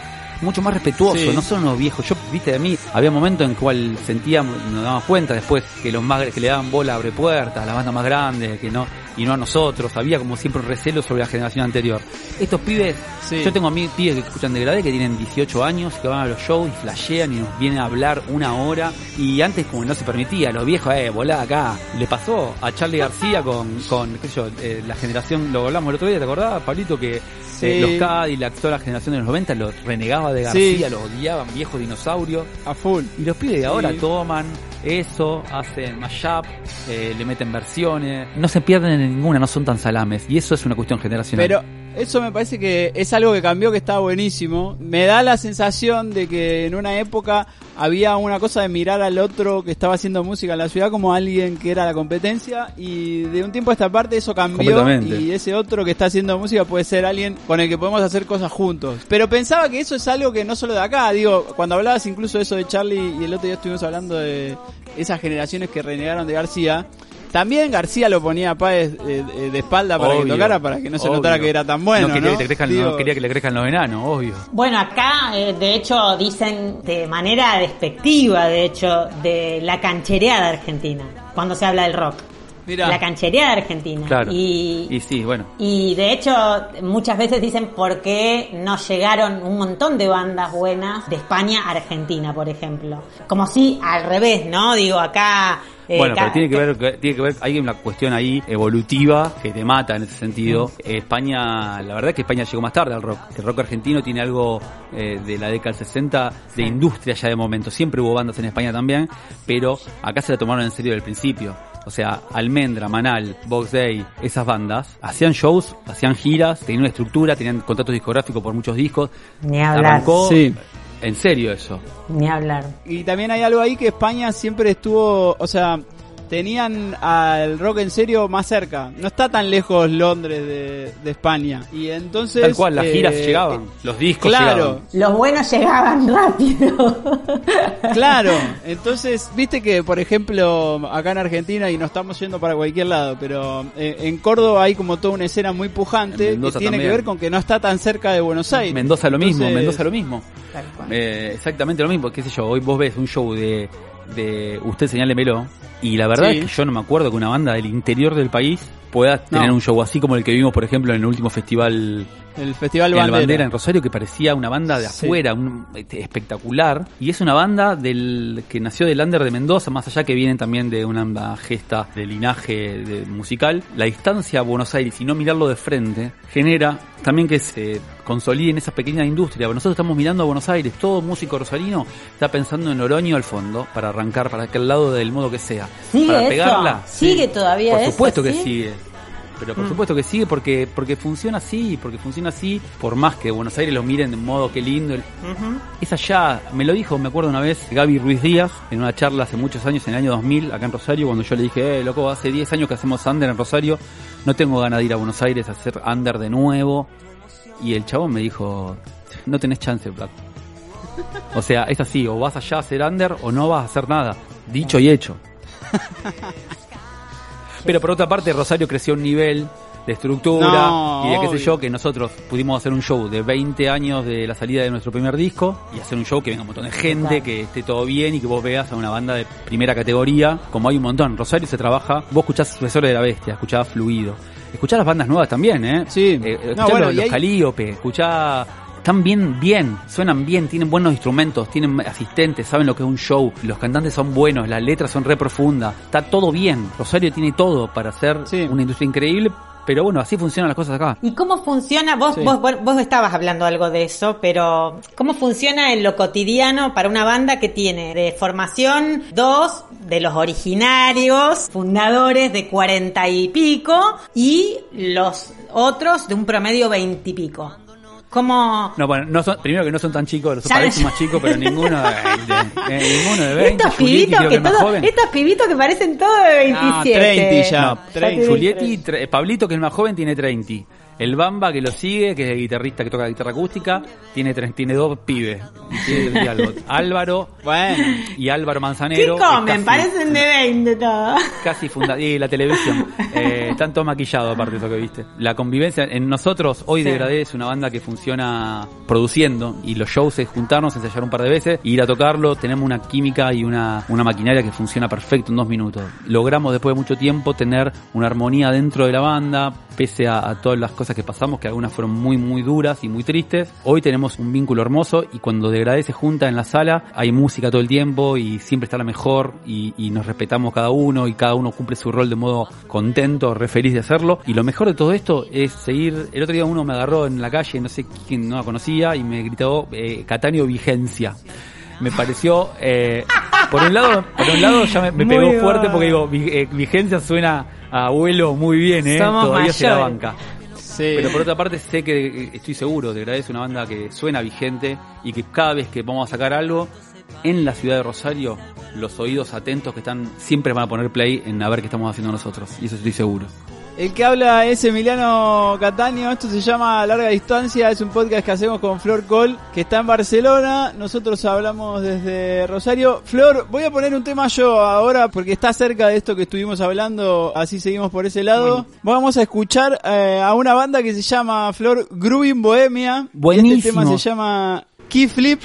mucho más respetuoso, Sí. no son los viejos. Yo, viste, de mí, había momentos en cual sentíamos, nos dábamos cuenta después que los más que le daban bola abre puertas, a la banda más grande, que no, y no a nosotros, había como siempre un recelo sobre la generación anterior. Estos pibes, Sí. yo tengo a mí pibes que escuchan de Gradé que tienen 18 años, que van a los shows y flashean y nos vienen a hablar una hora, y antes como no se permitía, los viejos, eh, volá acá. Le pasó a Charlie García con, con qué sé yo, eh, la generación, lo hablamos el otro día, ¿te acordás, Pablito? Que Sí. eh, los Cadillac, toda la generación de los 90 los renegaba de García, Sí. los odiaban, viejo dinosaurio. A full. Y los pibes de ahora toman eso, hacen mashup, eh, le meten versiones, no se pierden en ninguna, no son tan salames. Y eso es una cuestión generacional. Eso me parece que es algo que cambió, que está buenísimo. Me da la sensación de que en una época había una cosa de mirar al otro que estaba haciendo música en la ciudad como alguien que era la competencia y de un tiempo a esta parte eso cambió y ese otro que está haciendo música puede ser alguien con el que podemos hacer cosas juntos. Pero pensaba que eso es algo que no solo de acá, digo, cuando hablabas incluso de eso de Charlie y el otro día estuvimos hablando de esas generaciones que renegaron de García. También García lo ponía a Páez eh, eh, de espalda para que Obvio, tocara, para que no se obvio. notara que era tan bueno. no quería, ¿no? Que, te crezcan, Digo, no quería que le crezcan los enanos, obvio. Bueno, acá eh, de hecho dicen de manera despectiva, de hecho, de la canchereada argentina, cuando se habla del rock. Mirá. La canchereada argentina. Claro. Y, Y sí, bueno. y de hecho, muchas veces dicen por qué no llegaron un montón de bandas buenas de España a Argentina, por ejemplo. Como si al revés, ¿no? Digo, acá... eh, Bueno, pero tiene que ver, que- tiene que ver, hay una cuestión ahí evolutiva que te mata en ese sentido. Eh, España, la verdad es que España llegó más tarde al rock. El rock argentino tiene algo eh, de la década del 60 de industria ya de momento. Siempre hubo bandas en España también, pero acá se la tomaron en serio desde el principio. O sea, Almendra, Manal, Box Day, esas bandas hacían shows, hacían giras, tenían una estructura, tenían contratos discográficos por muchos discos. Ni hablar. Arrancó Sí. En serio eso. Ni hablar. Y también hay algo ahí que España siempre estuvo, o sea, tenían al rock en serio más cerca. No está tan lejos Londres de, de España. Y entonces... Tal cual, las eh, giras llegaban, los discos Claro, llegaban. Los buenos llegaban rápido. claro. Entonces, viste que, por ejemplo, acá en Argentina, y no estamos yendo para cualquier lado, pero eh, en Córdoba hay como toda una escena muy pujante que tiene también. que ver con que no está tan cerca de Buenos Aires. Mendoza lo mismo, Entonces, Mendoza lo mismo. Tal cual. Eh, exactamente lo mismo, qué sé yo, hoy vos ves un show de, de Usted Señálemelo y la verdad Sí. es que yo no me acuerdo que una banda del interior del país pueda tener un show así como el que vimos, por ejemplo, en el último festival El Festival en el Bandera. Bandera en Rosario, que parecía una banda de Sí. afuera, un, este, espectacular. Y es una banda del que nació del Lander de Mendoza, más allá que vienen también de una gesta de linaje de- musical. La distancia a Buenos Aires y no mirarlo de frente genera también que se consolide en esa pequeña industria. Nosotros estamos mirando a Buenos Aires, todo músico rosarino está pensando en Oroño al fondo para arrancar para aquel lado del modo que sea. ¿Sigue para eso? pegarla. ¿Sigue todavía Por eso, supuesto que sigue. Pero Mm. por supuesto que sigue porque porque funciona así, porque funciona así, por más que Buenos Aires lo miren de modo que lindo. el- Ujú. Es allá, me lo dijo, me acuerdo una vez, Gaby Ruiz Díaz, en una charla hace muchos años, en el año 2000, acá en Rosario, cuando yo le dije, eh, loco, hace 10 años que hacemos under en Rosario, no tengo ganas de ir a Buenos Aires a hacer under de nuevo. Y el chabón me dijo, no tenés chance, Plat. O sea, es así, o vas allá a hacer under o no vas a hacer nada. Dicho y hecho. Pero por otra parte, Rosario creció un nivel de estructura No, y de qué sé obvio. yo, que nosotros pudimos hacer un show de 20 años de la salida de nuestro primer disco y hacer un show que venga un montón de gente, Total. que esté todo bien y que vos veas a una banda de primera categoría, como hay un montón. Rosario se trabaja, vos escuchás Sucesores de la Bestia, escuchás Fluido, escuchás las bandas nuevas también, ¿eh? Sí. Eh, No, escuchá bueno, los, los hay- Calíope, escuchá... Están bien, bien, suenan bien, tienen buenos instrumentos, tienen asistentes, saben lo que es un show, los cantantes son buenos, las letras son re profundas, está todo bien. Rosario tiene todo para hacer Sí. una industria increíble, Pero bueno, así funcionan las cosas acá. ¿Y cómo funciona? Vos, Sí. vos, vos, vos estabas hablando algo de eso, pero ¿cómo funciona en lo cotidiano para una banda que tiene de formación dos de los originarios, fundadores de cuarenta y pico, y los otros de un promedio veintipico? ¿Cómo? No, bueno, no son, primero que no son tan chicos, los parecen no- más chicos, pero ninguno de 20. Eh, ninguno de 20. estos Giulietti pibitos que joven. estos pibitos que parecen todos de 27. 30 ya. No, Treinta. Giulietti, tre- Pablito, que es el más joven, tiene 30. El Bamba, que lo sigue, que es el guitarrista que toca la guitarra acústica, tiene, tres- tiene dos pibes. Y tiene 30 y algo. Álvaro Bueno. y Álvaro ¿Qué Manzanero. que comen? casi- Parecen de 20 todos. Casi funda y la televisión. Eh, están todos maquillados aparte de eso que viste. La convivencia en nosotros, hoy Sí. Degradé es una banda que funciona produciendo y los shows es juntarnos, ensayar un par de veces, ir a tocarlo, tenemos una química y una, una maquinaria que funciona perfecto en dos minutos. Logramos después de mucho tiempo tener una armonía dentro de la banda, pese a, a todas las cosas que pasamos, que algunas fueron muy muy duras y muy tristes. Hoy tenemos un vínculo hermoso y cuando Degradé se junta en la sala, hay música todo el tiempo y siempre está la mejor y, y nos respetamos cada uno y cada uno cumple su rol de modo contento, re feliz de hacerlo. Y lo mejor de todo esto es seguir. El otro día uno me agarró en la calle, no sé quién no la conocía, y me gritó eh, Catania Vigencia. Me pareció, eh, por un lado, por un lado ya me, pegó fuerte porque digo, eh, Vigencia suena a abuelo muy bien, eh, Somos todavía se la banca. Pero por otra parte sé que eh, estoy seguro, de verdad es una banda que suena vigente y que cada vez que vamos a sacar algo en la ciudad de Rosario, los oídos atentos que están siempre van a poner play en a ver qué estamos haciendo nosotros. Y eso estoy seguro. El que habla es Emiliano Cataño, esto se llama Larga Distancia, es un podcast que hacemos con Flor Col, que está en Barcelona, nosotros hablamos desde Rosario. Flor, voy a poner un tema yo ahora porque está cerca de esto que estuvimos hablando, así seguimos por ese lado. Vamos a escuchar eh, a una banda que se llama Flor Grooving Bohemia. Buenísimo. Este tema se llama Key Flip.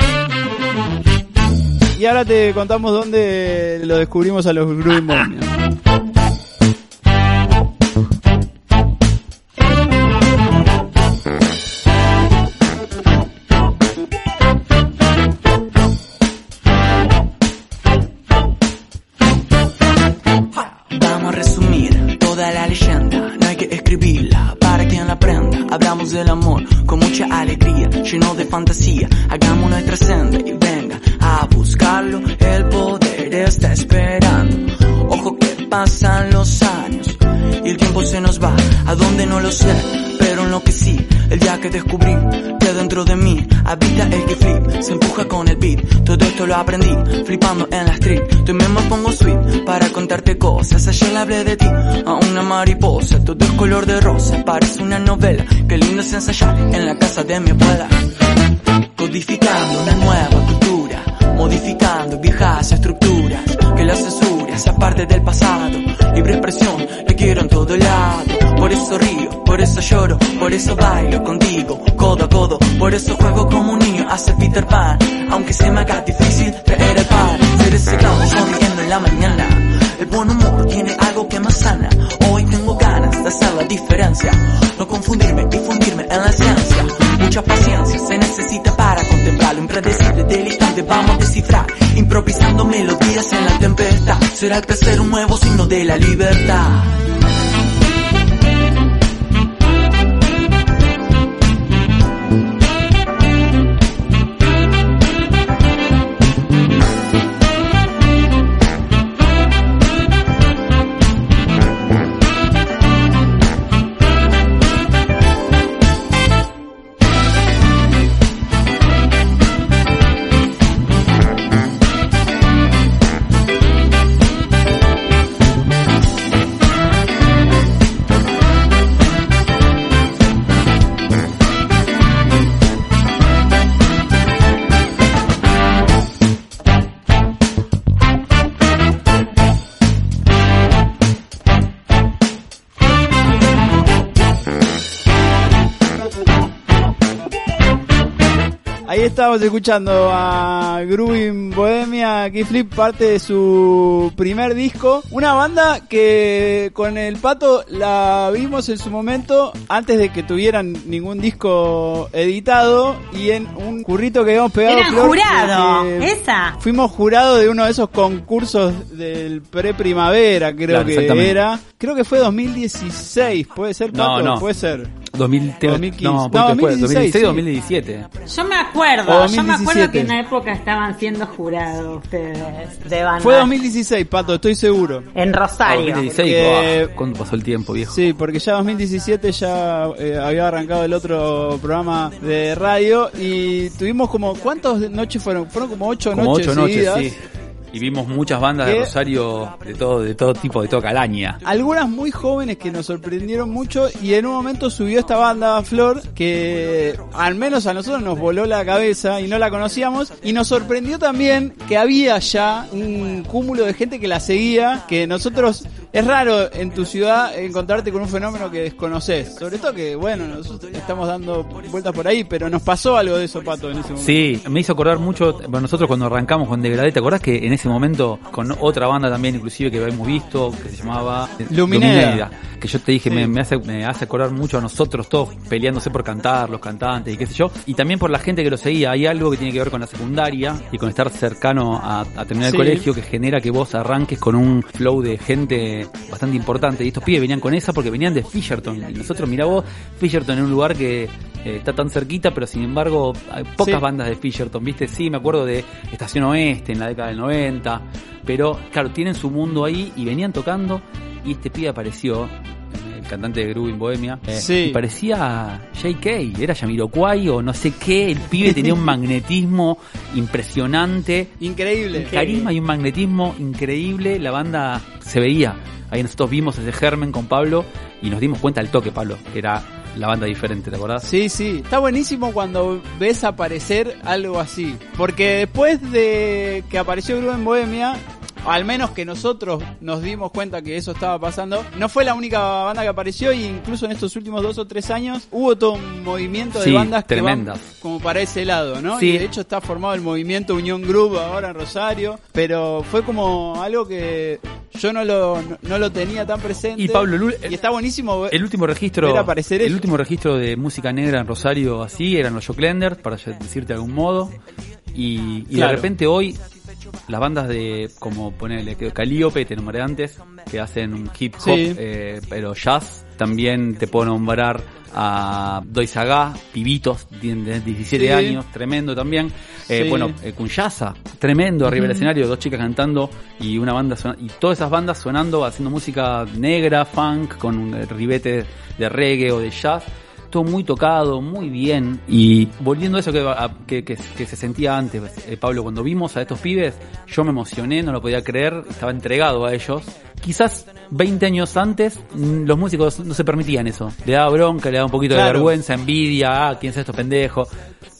Y ahora te contamos dónde lo descubrimos a los Grooving Bohemia. Del amor con mucha alegría, lleno de fantasía. Hagamos nuestra senda y venga a buscarlo. El poder está esperando. Ojo que pasan los años y el tiempo se nos va. A dónde no lo sé, pero en lo que sí, el día que descubrí que dentro de mí habita el que flip, con el beat. Todo esto lo aprendí flipando en la street. Yo me pongo sweet para contarte cosas. Ayer le hablé de ti a una mariposa. Todo es color de rosa, parece una novela. Qué lindo es ensayar en la casa de mi abuela. Codificando una nueva cultura, modificando viejas estructuras. Que la censura sea parte del pasado. Libre expresión, te quiero en todo lado. Por eso río, por eso lloro, por eso bailo contigo, codo a codo. Por eso juego como un niño, hace Peter Pan. Aunque se me haga difícil traer el pan. Ser ese clown sonriendo en la mañana. El buen humor tiene algo que más sana. Hoy tengo ganas de hacer la diferencia. No confundirme y fundirme en la ciencia. Mucha paciencia se necesita para contemplar lo impredecible del. Vamos a descifrar, improvisando melodías en la tempestad. Será el crecer un nuevo signo de la libertad. Estábamos escuchando a Groovin Bohemia Flip, parte de su primer disco. Una banda que con el pato la vimos en su momento antes de que tuvieran ningún disco editado y en un currito que habíamos pegado. Eran Flor, jurado, que esa. Fuimos jurado de uno de esos concursos del pre-primavera, creo Claro, que era. Creo que fue 2016, puede ser, No, Pato? no. Puede ser. 2000, 2015. No, No, un poquito después, 2016, 2016, 2017. Yo me acuerdo, O yo me acuerdo 2017. que en una época estaban siendo jurados ustedes de banda. Fue 2016, Pato, estoy seguro. En Rosario. 2016, Porque- buah, ¿cuándo pasó el tiempo, viejo? Sí, porque ya 2017 ya eh, había arrancado el otro programa de radio y tuvimos como, ¿cuántas noches fueron? Fueron como ocho Como noches ocho noches, seguidas. sí. Y vimos muchas bandas de. Rosario de todo, de todo tipo, de toda calaña. Algunas muy jóvenes que nos sorprendieron mucho y en un momento subió esta banda Flor que al menos a nosotros nos voló la cabeza y no la conocíamos y nos sorprendió también que había ya un cúmulo de gente que la seguía que nosotros es raro en tu ciudad encontrarte con un fenómeno que desconoces sobre todo que bueno nosotros estamos dando vueltas por ahí pero nos pasó algo de eso Pato en ese momento Sí, me hizo acordar mucho, bueno, nosotros cuando arrancamos con Degradé, ¿te acordás que en ese momento, con otra banda también inclusive que habíamos visto, que se llamaba Lumineda. que yo te dije, Sí. me, me hace, me hace acordar mucho a nosotros todos peleándose por cantar, los cantantes y qué sé yo, y también por la gente que lo seguía, hay algo que tiene que ver con la secundaria y con estar cercano a, a terminar Sí. el colegio que genera que vos arranques con un flow de gente bastante importante, y estos pibes venían con esa porque venían de Fisherton, y nosotros, mira vos, Fisherton en un lugar que eh, está tan cerquita, pero sin embargo hay pocas Sí. bandas de Fisherton, ¿viste? Sí, me acuerdo de Estación Oeste en la década del 90, pero claro, tienen su mundo ahí y venían tocando y este pibe apareció, cantante de Groovin Bohemia, eh, Sí. y parecía JK, era Yamiroquai o no sé qué, el pibe tenía un magnetismo impresionante, increíble carisma y un magnetismo increíble, la banda se veía. Ahí nosotros vimos ese germen con Pablo y nos dimos cuenta al toque, Pablo, era la banda diferente, ¿te acordás? Sí, sí. Está buenísimo cuando ves aparecer algo así. Porque después de que apareció Grupo en Bohemia, al menos que nosotros nos dimos cuenta que eso estaba pasando, no fue la única banda que apareció y incluso en estos últimos dos o tres años hubo todo un movimiento de Sí, bandas que tremendas. van como para ese lado, ¿no? Sí. Y de hecho está formado el movimiento Unión Group ahora en Rosario, pero fue como algo que yo no lo, no, no lo tenía tan presente. Y Pablo, el- y está buenísimo ver- El último registro, ver aparecer el eso. último registro de música negra en Rosario así eran los Joclender, para decirte de algún modo. Y, y Claro. de repente hoy las bandas de como ponerle Calíope, te nombré antes, que hacen un hip hop, Sí. eh, pero jazz. También te puedo nombrar a Doy Sagá, pibitos, tienen 17 Sí. años, tremendo también. Eh, Sí. Bueno, eh, tremendo arriba del escenario, dos chicas cantando y una banda y todas esas bandas sonando, haciendo música negra, funk, con un ribete de reggae o de jazz. Muy tocado, muy bien. Y volviendo a eso que, a- que, que- que se sentía antes, eh, Pablo, cuando vimos a estos pibes, yo me emocioné, no lo podía creer, estaba entregado a ellos. Quizás 20 años antes, mm, los músicos no se permitían eso. Le daba bronca, le daba un poquito de vergüenza, envidia, ah, quién es estos pendejos.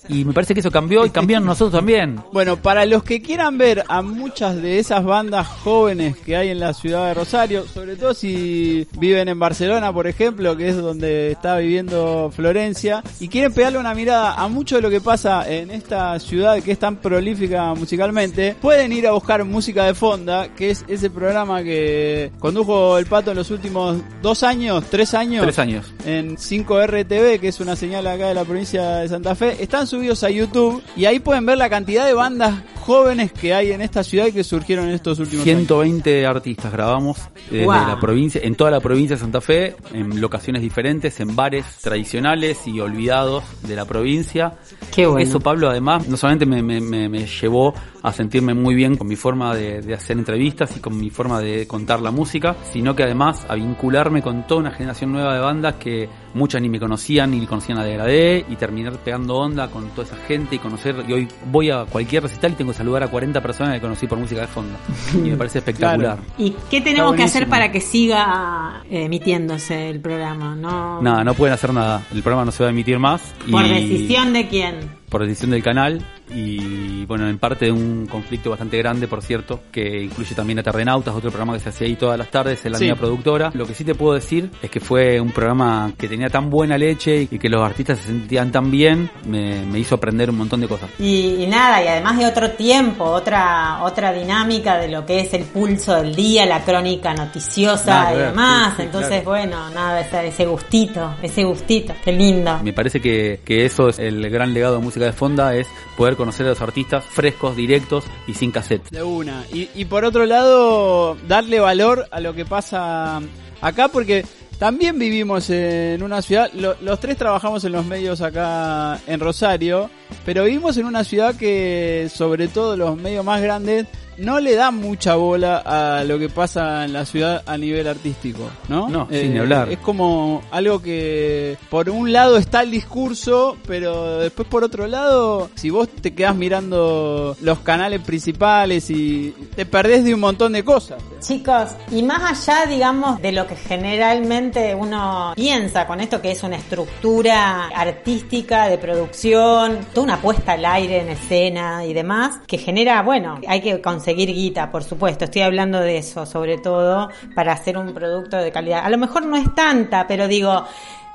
Y me parece que eso cambió y cambiaron nosotros también. Bueno, para los que quieran ver a muchas de esas bandas jóvenes que hay en la ciudad de Rosario, sobre todo si viven en Barcelona, por ejemplo, que es donde está viviendo Florencia, y quieren pegarle una mirada a mucho de lo que pasa en esta ciudad que es tan prolífica musicalmente, pueden ir a buscar Música de Fonda, que es ese programa que condujo el Pato en los últimos dos años, tres años. Tres años. en 5RTV, que es una señal acá de la provincia de Santa Fe, están subidos a YouTube y ahí pueden ver la cantidad de bandas jóvenes que hay en esta ciudad y que surgieron en estos últimos años. 120 artistas grabamos desde Wow. la provincia, en toda la provincia de Santa Fe, en locaciones diferentes, en bares tradicionales y olvidados de la provincia. Qué bueno. Eso, Pablo, además, no solamente me, me- me- me llevó a sentirme muy bien con mi forma de, de hacer entrevistas y con mi forma de contar la música, sino que además a vincularme con toda una generación nueva de bandas que muchas ni me conocían ni conocían a Degradé y terminar pegando onda con toda esa gente y conocer, y hoy voy a cualquier recital y tengo que saludar a 40 personas que conocí por música de fondo. Y me parece espectacular. ¿Y qué tenemos que hacer para que siga eh, emitiéndose el programa? No, Nada, no pueden hacer nada. El programa no se va a emitir más. y- ¿Por decisión de quién? Por decisión del canal. Y bueno, en parte de un conflicto bastante grande, por cierto, que incluye también a Terrenautas, otro programa que se hacía ahí todas las tardes en la Sí. misma productora. Lo que sí te puedo decir es que fue un programa que tenía tan buena leche y que los artistas se sentían tan bien, me, me hizo aprender un montón de cosas. Y, y nada, y además de otro tiempo, otra otra dinámica de lo que es el pulso del día, la crónica noticiosa y demás. sí, sí, Entonces, claro. bueno, nada, ese, ese gustito, ese gustito, qué lindo. Me parece que, que eso es el gran legado de música de Fonda, es poder conocer a los artistas frescos, directos y sin cassette. De una. Y, por otro lado, darle valor a lo que pasa acá, porque también vivimos en una ciudad, lo- los tres trabajamos en los medios acá en Rosario, pero vivimos en una ciudad que, sobre todo los medios más grandes, no le dan mucha bola a lo que pasa en la ciudad a nivel artístico, ¿no? Eh, No, sin ni hablar. Es como algo que por un lado está el discurso, pero después por otro lado, si vos te quedás mirando los canales principales y te perdés de un montón de cosas. Chicos, y más allá, digamos, de lo que generalmente uno piensa con esto que es una estructura artística de producción, toda una puesta al aire en escena y demás, que genera, bueno, hay que conseguir guita, por supuesto, estoy hablando de eso sobre todo, para hacer un producto de calidad. A lo mejor no es tanta, pero digo,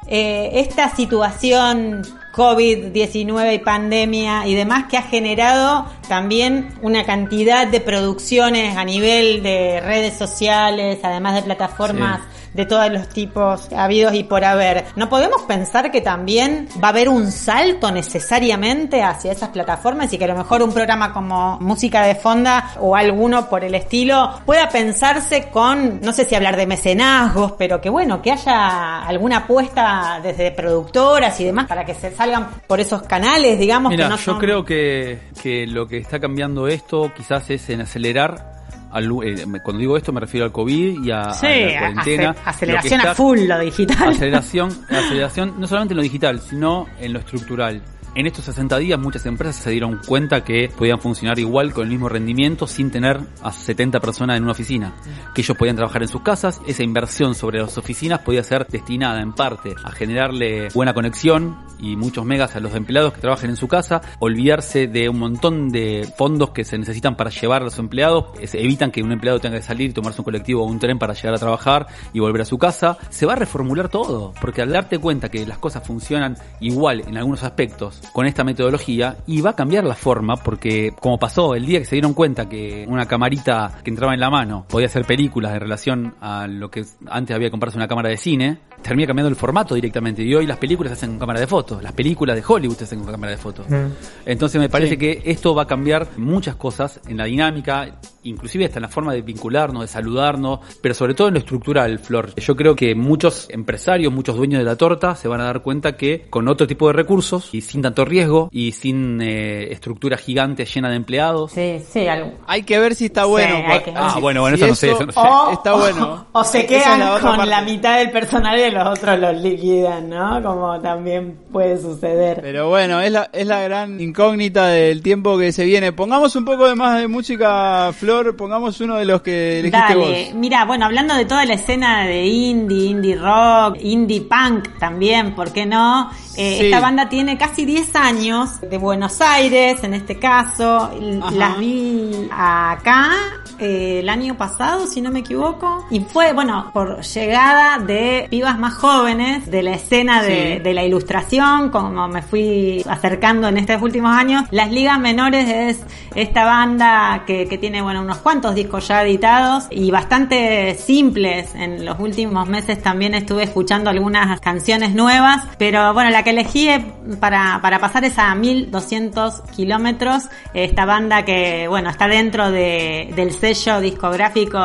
eh, esta situación COVID-19 y pandemia y demás que ha generado también una cantidad de producciones a nivel de redes sociales, además de plataformas de todos los tipos habidos y por haber. ¿No podemos pensar que también va a haber un salto necesariamente hacia esas plataformas y que a lo mejor un programa como Música de Fonda o alguno por el estilo pueda pensarse con, no sé si hablar de mecenazgos, pero que bueno, que haya alguna apuesta desde productoras y demás para que se salgan por esos canales, digamos, Mira, que no yo son... creo que, que lo que está cambiando esto quizás es en acelerar. Al- eh, cuando digo esto me refiero al COVID y a, Sí, a la cuarentena. ace- aceleración Lo que a está- full lo digital. Aceleración, aceleración no solamente en lo digital, sino en lo estructural. En estos 60 días muchas empresas se dieron cuenta que podían funcionar igual con el mismo rendimiento sin tener a 70 personas en una oficina. Que ellos podían trabajar en sus casas, esa inversión sobre las oficinas podía ser destinada en parte a generarle buena conexión y muchos megas a los empleados que trabajen en su casa, olvidarse de un montón de fondos que se necesitan para llevar a los empleados, evitan que un empleado tenga que salir, tomarse un colectivo o un tren para llegar a trabajar y volver a su casa. Se va a reformular todo, porque al darte cuenta que las cosas funcionan igual en algunos aspectos con esta metodología y va a cambiar la forma, porque como pasó el día que se dieron cuenta que una camarita que entraba en la mano podía hacer películas en relación a lo que antes había que comprarse una cámara de cine, termina cambiando el formato directamente y hoy las películas se hacen con cámara de fotos, las películas de Hollywood se hacen con cámara de fotos. Entonces me parece Sí. que esto va a cambiar muchas cosas en la dinámica, inclusive hasta en la forma de vincularnos, de saludarnos, pero sobre todo en lo estructural, Flor. Yo creo que muchos empresarios, muchos dueños de la torta se van a dar cuenta que con otro tipo de recursos y sin tanto riesgo y sin eh, estructura gigante llena de empleados, Sí, sí, algo. Hay que ver si está bueno. Sí, hay que- Ah, Si- bueno, bueno, si eso no sé, eso no sé. O, Está bueno. O, se quedan es la otra con parte. la mitad del personal y los otros los liquidan, ¿no? Como también puede suceder. Pero bueno, es la, es la gran incógnita del tiempo que se viene. Pongamos un poco de más de música, Flor. Pongamos uno de los que elegiste Dale, vos. mira, bueno, hablando de toda la escena de indie, indie rock, indie punk también, ¿por qué no? Eh, Sí. Esta banda tiene casi 10 años, de Buenos Aires en este caso, Ajá. las vi acá eh, el año pasado, si no me equivoco, y fue, bueno, por llegada de pibas más jóvenes de la escena de, Sí. de la ilustración, como me fui acercando en estos últimos años, Las Ligas Menores es esta banda que, que tiene, bueno, unos cuantos discos ya editados y bastante simples. En los últimos meses también estuve escuchando algunas canciones nuevas, pero bueno, la que elegí para, para pasar es a 1200 kilómetros, esta banda que, bueno, está dentro de, del sello discográfico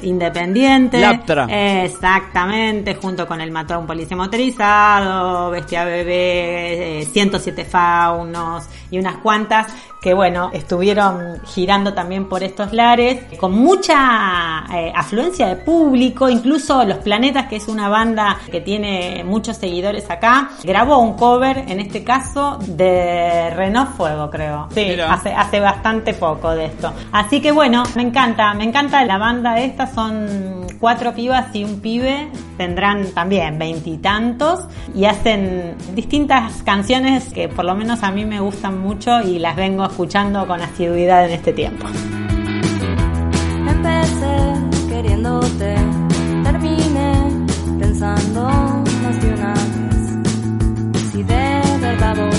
independiente. Laptra. Exactamente, junto con el Mató a un Policía Motorizado, Bestia Bebé, eh, 107 Faunos y unas cuantas que bueno, estuvieron girando también por estos lares, con mucha eh, afluencia de público, incluso Los Planetas, que es una banda que tiene muchos seguidores acá, grabó un cover, en este caso, de Renault Fuego, creo. Sí, Mira. hace, hace bastante poco de esto. Así que bueno, me encanta, me encanta la banda esta, son cuatro pibas y un pibe, tendrán también veintitantos y hacen distintas canciones que por lo menos a mí me gustan mucho y las vengo escuchando con asiduidad en este tiempo. Empecé queriéndote, terminé pensando más de una vez. Si de verdad vos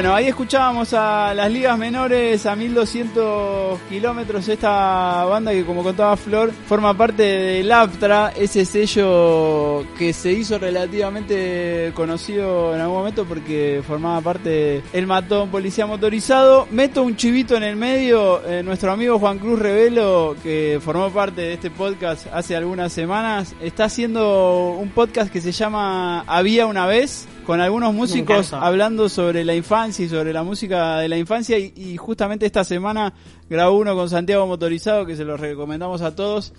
Bueno, ahí escuchábamos a las ligas menores a 1200 kilómetros. Esta banda que, como contaba Flor, forma parte del APTRA, ese sello que se hizo relativamente conocido en algún momento porque formaba parte El Matón Policía Motorizado. Meto un chivito en el medio. eh, nuestro amigo Juan Cruz Revelo, que formó parte de este podcast hace algunas semanas, está haciendo un podcast que se llama Había una vez con algunos músicos hablando sobre la infancia y sobre la música de la infancia y, y justamente esta semana grabó uno con Santiago Motorizado que se lo recomendamos a todos.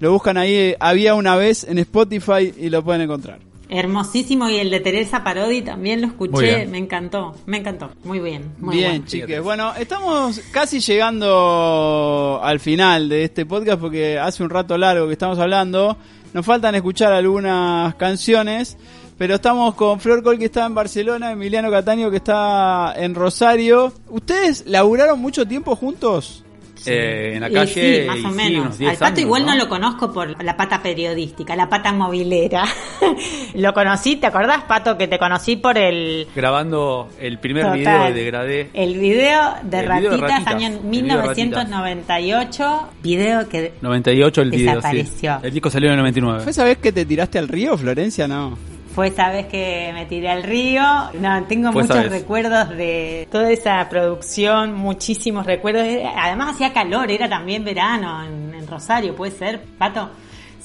Lo buscan ahí, había una vez en Spotify y lo pueden encontrar. Hermosísimo y el de Teresa Parodi también lo escuché, me encantó, me encantó, muy bien, muy Bien, bueno. chiques. Bueno, estamos casi llegando al final de este podcast porque hace un rato largo que estamos hablando. Nos faltan escuchar algunas canciones, pero estamos con Flor Col que está en Barcelona, Emiliano Cataño que está en Rosario. ¿Ustedes laburaron mucho tiempo juntos? Eh, en la Y calle, sí, más o sí, menos. unos 10 Al pato años, igual no? ¿no? lo conozco por la pata periodística, la pata movilera. lo conocí, ¿te acordás, Pato, que te conocí por el Grabando el primer Total. video de Degradé. el video de El video de ratitas, año el video de Ratitas. 1998, video que 98 el video, sí. Desapareció. El disco salió en el 99. ¿Fue esa vez que te tiraste al río, Florencia? No. Fue esa vez que me tiré al río. No, tengo Fue muchos recuerdos de toda esa producción, muchísimos recuerdos. Además hacía calor, era también verano en, en Rosario, ¿puede ser, Pato?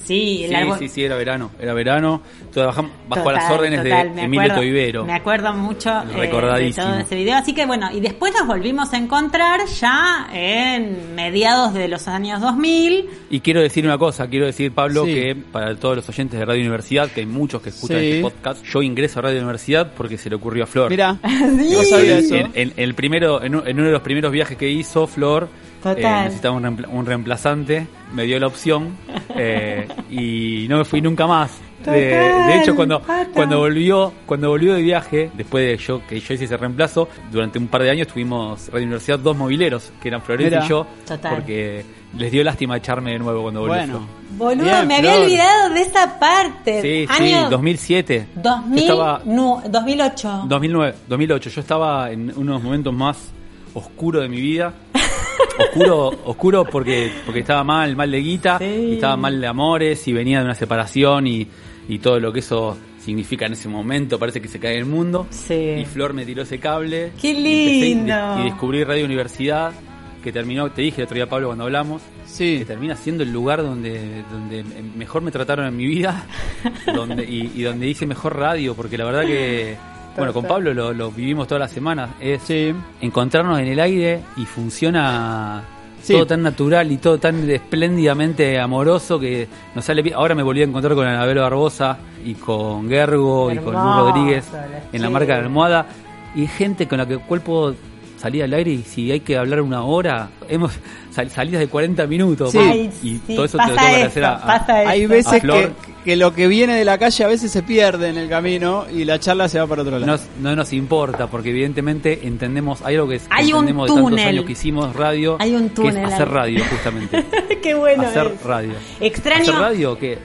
Sí, el Sí, árbol- sí, sí, era verano. Era verano. Trabajamos bajo Total, las órdenes total, de Emilio acuerdo- Toivero. Me acuerdo mucho eh, de Recordadísimo. todo ese video. Así que bueno, y después nos volvimos a encontrar ya en mediados de los años 2000. Y quiero decir una cosa, quiero decir, Pablo, Sí. que para todos los oyentes de Radio Universidad, que hay muchos que escuchan Sí. este podcast, yo ingreso a Radio Universidad porque se le ocurrió a Flor. Mira, Sí. no sabía eso. En, en- el primero, en, en uno de los primeros viajes que hizo Flor, Total. necesitaba un, reempla- un reemplazante, me dio la opción eh, y no me fui nunca más. De, Total, de hecho, cuando, cuando volvió, cuando volvió de viaje, después de yo que yo hice ese reemplazo, durante un par de años tuvimos Radio Universidad dos mobileros, que eran Florencia Mira. y yo, Total. porque les dio lástima echarme de nuevo cuando volvió. Bueno. Boludo, Bien, me había Flor. olvidado de esa parte. Sí, Año sí, 2007. 2000, Yo estaba, no, 2008. 2009, 2008. Yo estaba en unos momentos más oscuros de mi vida. Oscuro, oscuro porque, porque estaba mal, mal de guita, Sí. y estaba mal de amores, y venía de una separación y, y todo lo que eso significa en ese momento, parece que se cae el mundo. Sí. Y Flor me tiró ese cable. ¡Qué empecé y- lindo! Y, descubrí Radio Universidad, que terminó, te dije el otro día Pablo cuando hablamos, que Sí. termina siendo el lugar donde, donde mejor me trataron en mi vida donde, y, y donde hice mejor radio, porque la verdad que, bueno, con Pablo lo, lo vivimos todas las semanas, es Sí. encontrarnos en el aire y funciona Sí. todo tan natural y todo tan espléndidamente amoroso que nos sale bien. Ahora me volví a encontrar con Anabel Barbosa y con Gergo y con Lu Hermoso, Rodríguez en la marca de la almohada y gente con la que cual puedo salir al aire y si hay que hablar una hora, hemos sal- salidas de 40 minutos Sí. y sí, todo eso te lo tengo que esto, a, a- Hay veces A Flor. que, que lo que viene de la calle a veces se pierde en el camino y la charla se va para otro lado. nos- no nos importa porque evidentemente entendemos hay algo que, es- Hay un entendemos de tantos túnel. años que hicimos radio Hay un que túnel es hacer radio justamente Qué bueno hacer es. radio Extraño. hacer radio que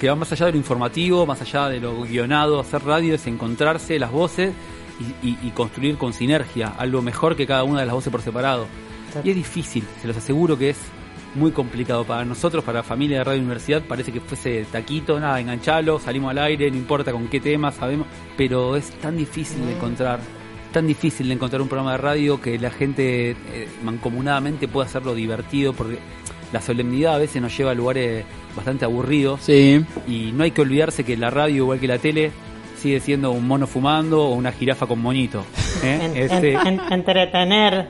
que va más allá de lo informativo más allá de lo guionado hacer radio es encontrarse las voces y, y- y construir con sinergia algo mejor que cada una de las voces por separado. Y es difícil se los aseguro que es muy complicado para nosotros, para la familia de Radio Universidad, parece que fuese taquito, nada, enganchalo, salimos al aire, no importa con qué tema, sabemos, pero es tan difícil de encontrar, tan difícil de encontrar un programa de radio que la gente eh, mancomunadamente pueda hacerlo divertido, porque la solemnidad a veces nos lleva a lugares bastante aburridos. Sí. y no hay que olvidarse que la radio, igual que la tele, sigue siendo un mono fumando o una jirafa con moñito. ¿eh? Este- en- en- entretener,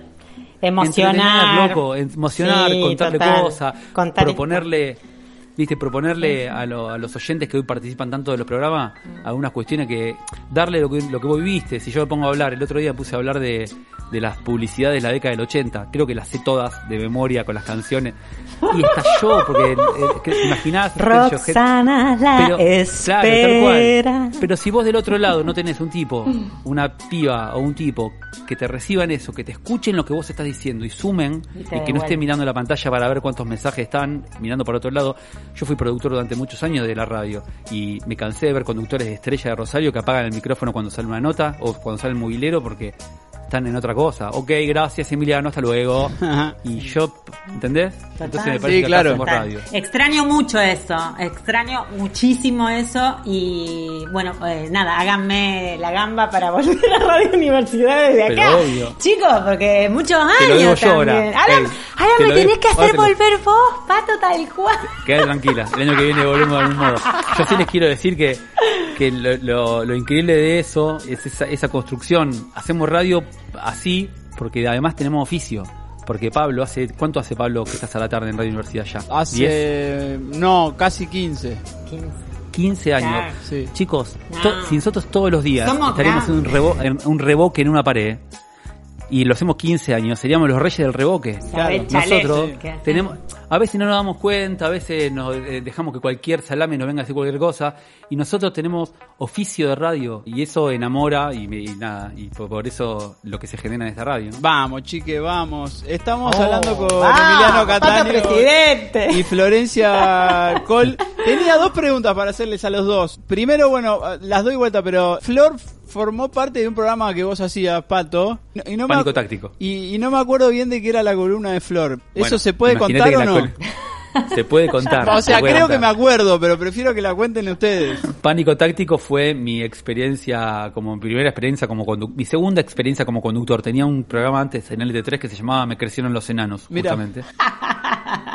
emocionar. Entretener, loco, emocionar, Sí, contarle total. cosas, Contar- proponerle, viste, proponerle a, lo- a los oyentes que hoy participan tanto de los programas algunas cuestiones que darle lo que, lo que vos viviste. Si yo me pongo a hablar, el otro día puse a hablar de, de las publicidades de la década del 80, creo que las sé todas de memoria con las canciones. Y estalló, porque eh, que- ¿te imaginás? yo, la pero, claro, tal cual. espera. Pero si vos del otro lado no tenés un tipo, una piba o un tipo que te reciban eso, que te escuchen lo que vos estás diciendo y sumen Y que no estén mirando la pantalla para ver cuántos mensajes están mirando para otro lado. Yo fui productor durante muchos años de la radio y me cansé de ver conductores de Estrella de Rosario que apagan el micrófono cuando sale una nota o cuando sale el movilero porque están en otra cosa. Ok, gracias Emiliano, hasta luego. y yo, ¿entendés? Entonces me parece Sí, que claro. hacemos Total. radio. Extraño mucho eso, extraño muchísimo eso y bueno, eh, nada, háganme la gamba para volver a Radio Universidad desde Pero acá. obvio. Chicos, porque muchos Te lo digo años yo ahora. también. Ahora, Ey, te me lo tenés digo- que hacer te lo- volver vos, pato tal cual. Quédate tranquila, el año que viene volvemos de algún modo. Yo sí les quiero decir que, que lo, lo- lo increíble de eso es esa, esa construcción. Hacemos radio así porque además tenemos oficio. Porque Pablo hace, ¿cuánto hace Pablo que estás a la tarde en Radio Universidad ya? ¿10? Hace. No, casi 15. 15 años. Claro. Sí. Chicos, No. to- si nosotros todos los días Somos estaríamos en un, rebo- en un revoque en una pared y lo hacemos 15 años, seríamos los reyes del revoque. Chale, Nosotros tenemos, a veces no nos damos cuenta, a veces nos eh, dejamos que cualquier salame nos venga a decir cualquier cosa, y nosotros tenemos oficio de radio, y eso enamora, y, nada, y por, por eso lo que se genera en esta radio. ¿no? Vamos, chique, vamos. Estamos Oh, hablando con Emiliano Catania presidente. y Florencia Col. Tenía dos preguntas para hacerles a los dos. Primero, bueno, las doy vuelta, pero Flor formó parte de un programa que vos hacías, Pato. Y no Pánico táctico. Y, y no me acuerdo bien de qué era la columna de Flor. ¿Eso Bueno, se puede contar o no? Se puede contar. O sea, se creo que me acuerdo, pero prefiero que la cuenten ustedes. Pánico táctico fue mi experiencia como mi primera experiencia como conductor, mi segunda experiencia como conductor. Tenía un programa antes en LT3 que se llamaba Me crecieron los enanos, justamente.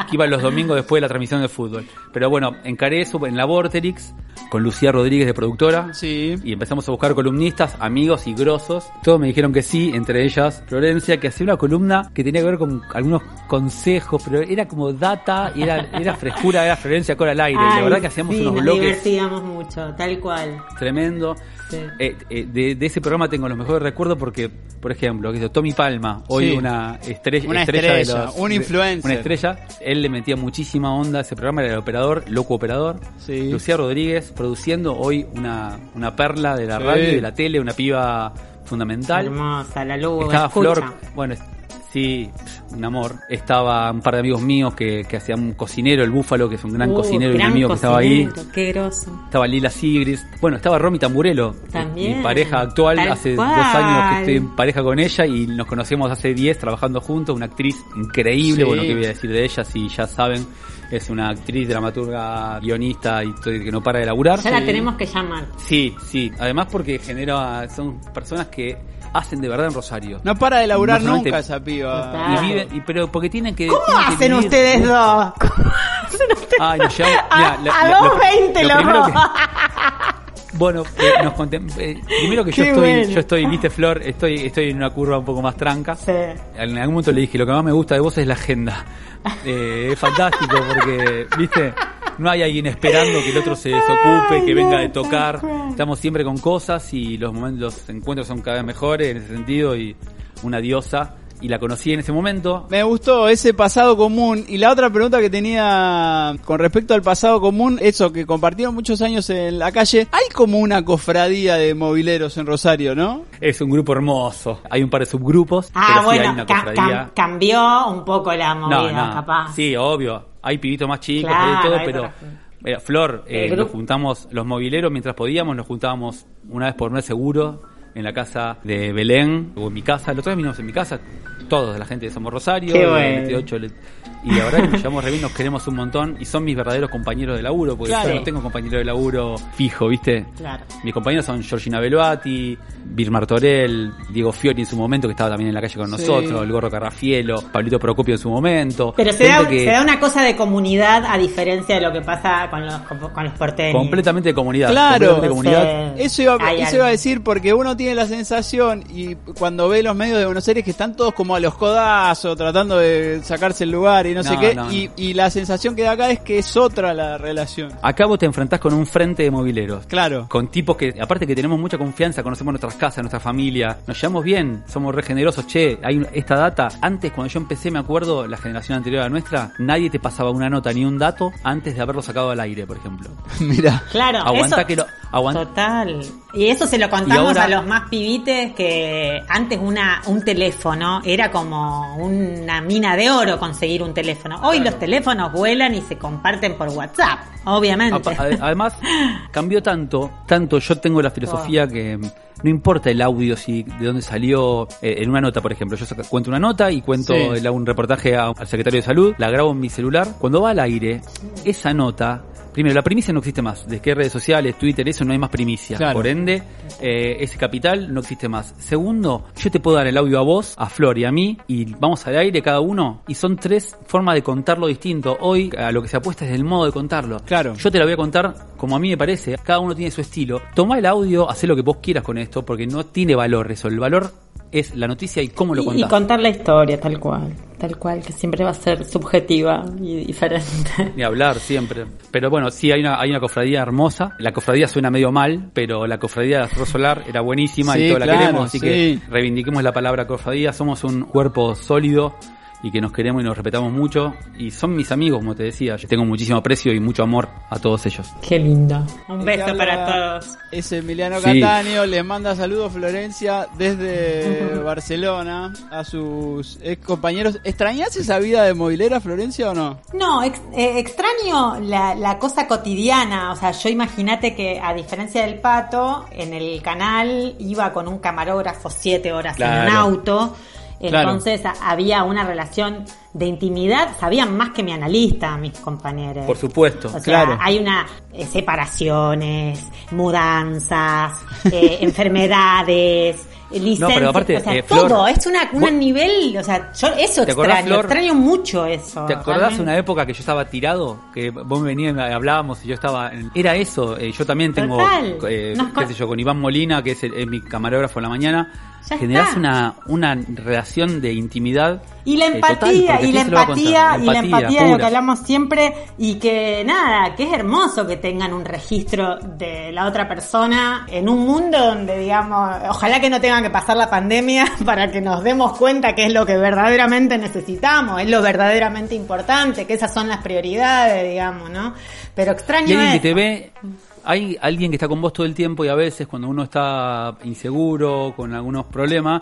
que iba los domingos después de la transmisión de fútbol. Pero bueno, encaré eso en la Vorterix, con Lucía Rodríguez de productora. Sí. Y empezamos a buscar columnistas, amigos y grosos. Todos me dijeron que sí, entre ellas Florencia, que hacía una columna que tenía que ver con algunos consejos, pero era como data, y era, era frescura, era Florencia con al aire. y la Ay, verdad que hacíamos sí, unos nos bloques divertíamos mucho, tal cual. tremendo. Sí. Eh, eh, de, de ese programa tengo los mejores recuerdos porque, por ejemplo, que Tommy Palma, hoy Sí. una estrella, Una estrella, de estrella, los- un de- influencer. una estrella, él le metía muchísima onda a ese programa, era el operador, loco operador. Sí. Lucía Rodríguez produciendo hoy una, una perla de la Sí. radio y de la tele, una piba fundamental. Hermosa, la luz. Estaba escucha. Flor, bueno, sí, un amor. Estaba un par de amigos míos que, que hacían un cocinero, el Búfalo, que es un gran Uh, cocinero y un amigo que estaba ahí. Qué groso. Estaba Lila Sigris. Bueno, estaba Romy Tamburelo. También. Mi pareja actual. Tal hace cual. dos años que estoy en pareja con ella y nos conocemos hace 10 trabajando juntos. Una actriz increíble. Sí. Bueno, ¿qué voy a decir de ella? Si ya saben, es una actriz, dramaturga, guionista y que no para de laburar. Ya la tenemos que llamar. Sí, sí. Además porque genera, son personas que hacen de verdad en Rosario. No para de laburar No nunca esa piba. Y viven, y- pero porque tienen que. ¿Cómo tienen hacen ustedes dos? ¿Cómo hacen ustedes? Ay, nos llevamos- a, mira, la- a lo- 2.20 lo Bueno, eh, nos eh, primero que yo estoy, bueno. yo estoy, viste Flor, estoy, estoy en una curva un poco más tranca. Sí. En algún momento le dije, lo que más me gusta de vos es la agenda. Eh, es fantástico porque, viste, no hay alguien esperando que el otro se desocupe, que venga de tocar. Estamos siempre con cosas y los momentos, los encuentros son cada vez mejores en ese sentido y una diosa. Y la conocí en ese momento. Me gustó ese pasado común. Y la otra pregunta que tenía con respecto al pasado común, eso, que compartieron muchos años en la calle. Hay como una cofradía de mobileros en Rosario, ¿no? Es un grupo hermoso. Hay un par de subgrupos. Ah, pero sí hay bueno, una ca- cofradía. cam- cambió un poco la movida, No, no. capaz. Sí, obvio. Hay pibitos más chicos, Claro, hay todo, hay pero. Mira, Flor, eh, El nos juntamos los mobileros mientras podíamos, nos juntábamos una vez por mes seguro en la casa de Belén o en mi casa. El otro día vinimos en mi casa, todos la gente de Somos Rosario, bueno. 28, le- y la verdad que nos llevamos re bien, nos queremos un montón y son mis verdaderos compañeros de laburo, porque Claro. yo no tengo compañero de laburo fijo, ¿viste? Claro. Mis compañeros son Georgina Beluati, Bir Martorell, Diego Fiori en su momento, que estaba también en la calle con Sí. nosotros, el Gorro Carrafielo, Pablito Procopio en su momento. Pero se da, que- se da una cosa de comunidad a diferencia de lo que pasa con los, con los porteños. completamente de comunidad. Claro. completamente de comunidad. Sí. Eso iba, eso iba a decir porque uno tiene la sensación y cuando ve los medios de Buenos Aires que están todos como a los codazos tratando de sacarse el lugar y no, sé qué no, y, y la sensación que da acá es que es otra la relación. Acá vos te enfrentás con un frente de mobileros. Claro. Con tipos que, aparte que tenemos mucha confianza, conocemos nuestras casas, nuestra familia, nos llevamos bien, somos re generosos. Che, hay esta data. Antes, cuando yo empecé, me acuerdo, la generación anterior a la nuestra, nadie te pasaba una nota ni un dato antes de haberlo sacado al aire, por ejemplo. Mira. Claro, Aguantá eso, que lo- aguant- Total. Y eso se lo contamos ahora- a los más pibites que antes una un teléfono era como una mina de oro conseguir un teléfono. Hoy los teléfonos vuelan y se comparten por WhatsApp, obviamente. Además, cambió tanto, tanto yo tengo la filosofía que no importa el audio si de dónde salió eh, en una nota, por ejemplo, yo cuento una nota y cuento Sí. hago un reportaje a- al secretario de salud, la grabo en mi celular, cuando va al aire, esa nota Primero, la primicia no existe más. Desde que redes sociales, Twitter, eso no hay más primicia. Claro. Por ende, eh, ese capital no existe más. Segundo, yo te puedo dar el audio a vos, a Flor y a mí, y vamos al aire cada uno, y son tres formas de contarlo distinto. Hoy, a lo que se apuesta es el modo de contarlo. Claro. Yo te la voy a contar como a mí me parece. Cada uno tiene su estilo. Toma el audio, haz lo que vos quieras con esto, porque no tiene valor eso. El valor es la noticia y cómo lo Y, y contás. contar la historia tal cual, tal cual, que siempre va a ser subjetiva y diferente. Ni hablar siempre. Pero bueno, sí hay una, hay una cofradía hermosa. La cofradía suena medio mal, pero la cofradía de Arroyo Solar era buenísima Sí, y todos la claro, queremos. Así sí. que reivindiquemos la palabra cofradía. Somos un cuerpo sólido y que nos queremos y nos respetamos mucho. Y son mis amigos, como te decía. Yo tengo muchísimo aprecio y mucho amor a todos ellos. Qué lindo. Un beso para todos. Es Emiliano Sí. Catania, le manda saludos Florencia desde Barcelona a sus ex compañeros. ¿Extrañas esa vida de movilera, Florencia, o no? No, ex- eh, extraño la, la cosa cotidiana. O sea, yo imagínate que a diferencia del pato, en el canal iba con un camarógrafo siete horas en un auto. Entonces había una relación de intimidad sabían más que mi analista, mis compañeros. Por supuesto. O sea, Claro. hay una eh, separaciones, mudanzas, eh, enfermedades, eh, licencias, pero aparte, o sea, eh, Flor, todo, es una, un vos- nivel, o sea, yo eso ¿Te acordás, extraño, Flor? extraño mucho eso. ¿Te acordás realmente. una época que yo estaba tirado? Que vos me venías y hablábamos y yo estaba... en- Era eso, eh, yo también tengo, eh, qué sé yo, con Iván Molina, que es, el- es mi camarógrafo en la mañana, Ya generás está. una, una relación de intimidad. Y la eh, total, empatía, y la empatía, y la empatía de lo que hablamos siempre, y que nada, que es hermoso que tengan un registro de la otra persona en un mundo donde, digamos, ojalá que no tengan que pasar la pandemia para que nos demos cuenta que es lo que verdaderamente necesitamos, es lo verdaderamente importante, que esas son las prioridades, digamos, ¿no? Pero extraño Y alguien que te ve, hay alguien que está con vos todo el tiempo y a veces cuando uno está inseguro, con algunos problemas,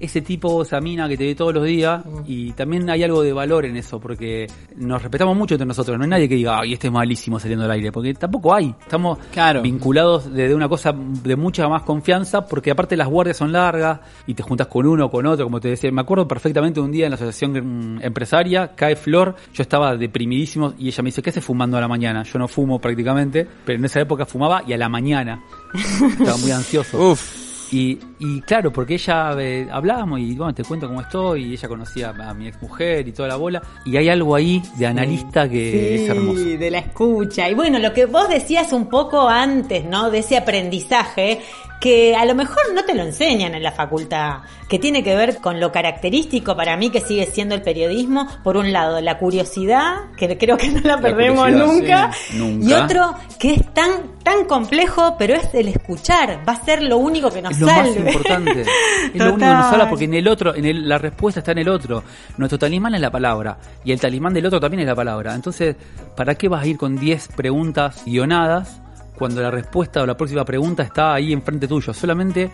ese tipo, esa mina que te ve todos los días y también hay algo de valor en eso porque nos respetamos mucho entre nosotros, no hay nadie que diga, ay, este es malísimo saliendo al aire, porque tampoco hay, estamos Claro. vinculados desde una cosa de mucha más confianza porque aparte las guardias son largas y te juntas con uno o con otro, como te decía, me acuerdo perfectamente un día en la asociación mm, empresaria, cae Flor, yo estaba deprimidísimo y ella me dice, ¿qué haces fumando a la mañana? Yo no fumo prácticamente, pero en esa época fumaba y a la mañana estaba muy ansioso. Uf. Y, y claro, porque ella eh, hablábamos y bueno, te cuento cómo estoy, y ella conocía a mi ex mujer y toda la bola, y hay algo ahí de analista que es hermoso. Sí, de la escucha. Y bueno, lo que vos decías un poco antes, ¿no? De ese aprendizaje que a lo mejor no te lo enseñan en la facultad, que tiene que ver con lo característico para mí que sigue siendo el periodismo. Por un lado, la curiosidad, que creo que no la perdemos nunca. sí, nunca. Y otro que es tan, tan complejo, pero es el escuchar. Va a ser lo único que nos Es lo salve. más importante. Es lo único que nos habla porque en el otro, en el, la respuesta está en el otro. Nuestro talismán es la palabra y el talismán del otro también es la palabra. Entonces, ¿para qué vas a ir con 10 preguntas guionadas cuando la respuesta o la próxima pregunta está ahí enfrente tuyo? Solamente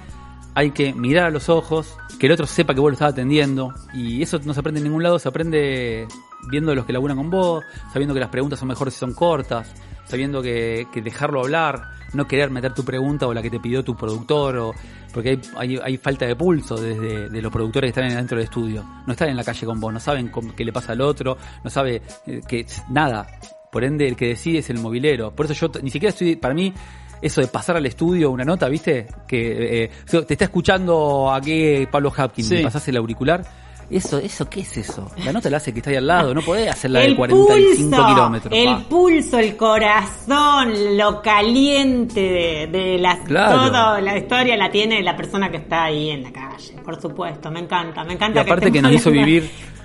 hay que mirar a los ojos, que el otro sepa que vos lo estás atendiendo y eso no se aprende en ningún lado, se aprende viendo a los que laburan con vos, sabiendo que las preguntas son mejores si son cortas, sabiendo que, que dejarlo hablar, no querer meter tu pregunta o la que te pidió tu productor, o porque hay, hay, hay falta de pulso desde de los productores que están dentro del estudio. No están en la calle con vos, no saben qué le pasa al otro, no sabe eh, que nada. Por ende, el que decide es el movilero. Por eso yo ni siquiera estoy, para mí, eso de pasar al estudio una nota, ¿viste? Que eh, te está escuchando aquí Pablo Hapkin, Sí. pasás el auricular. Eso, eso, ¿qué es eso? La nota la hace que está ahí al lado, no podés hacerla de el 45 pulso, kilómetros. el pulso, el corazón, lo caliente de, de la, Claro. toda la historia la tiene la persona que está ahí en la calle, por supuesto, me encanta, me encanta. Y aparte que estemos nos hizo vivir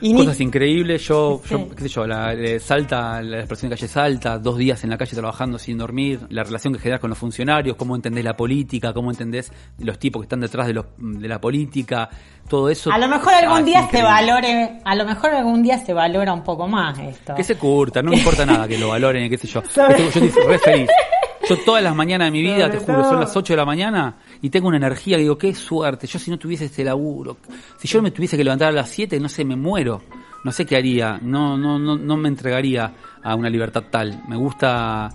Y ni- cosas increíbles. Yo, yo qué sé yo, la, Salta, la expresión de calle Salta, dos días en la calle trabajando sin dormir, la relación que generas con los funcionarios, cómo entendés la política, cómo entendés los tipos que están detrás de, los, de la política, todo eso. a lo mejor algún día se valore, a lo mejor algún día se valora un poco más esto. Que se curta, no me importa nada que lo valoren, qué sé yo. Yo estoy re feliz. Yo todas las mañanas de mi vida, te juro, son las 8 de la mañana y tengo una energía que digo, qué suerte. Yo si no tuviese este laburo, si yo me tuviese que levantar a las 7, no sé, me muero. No sé qué haría. No, no, no, no me entregaría a una libertad tal. Me gusta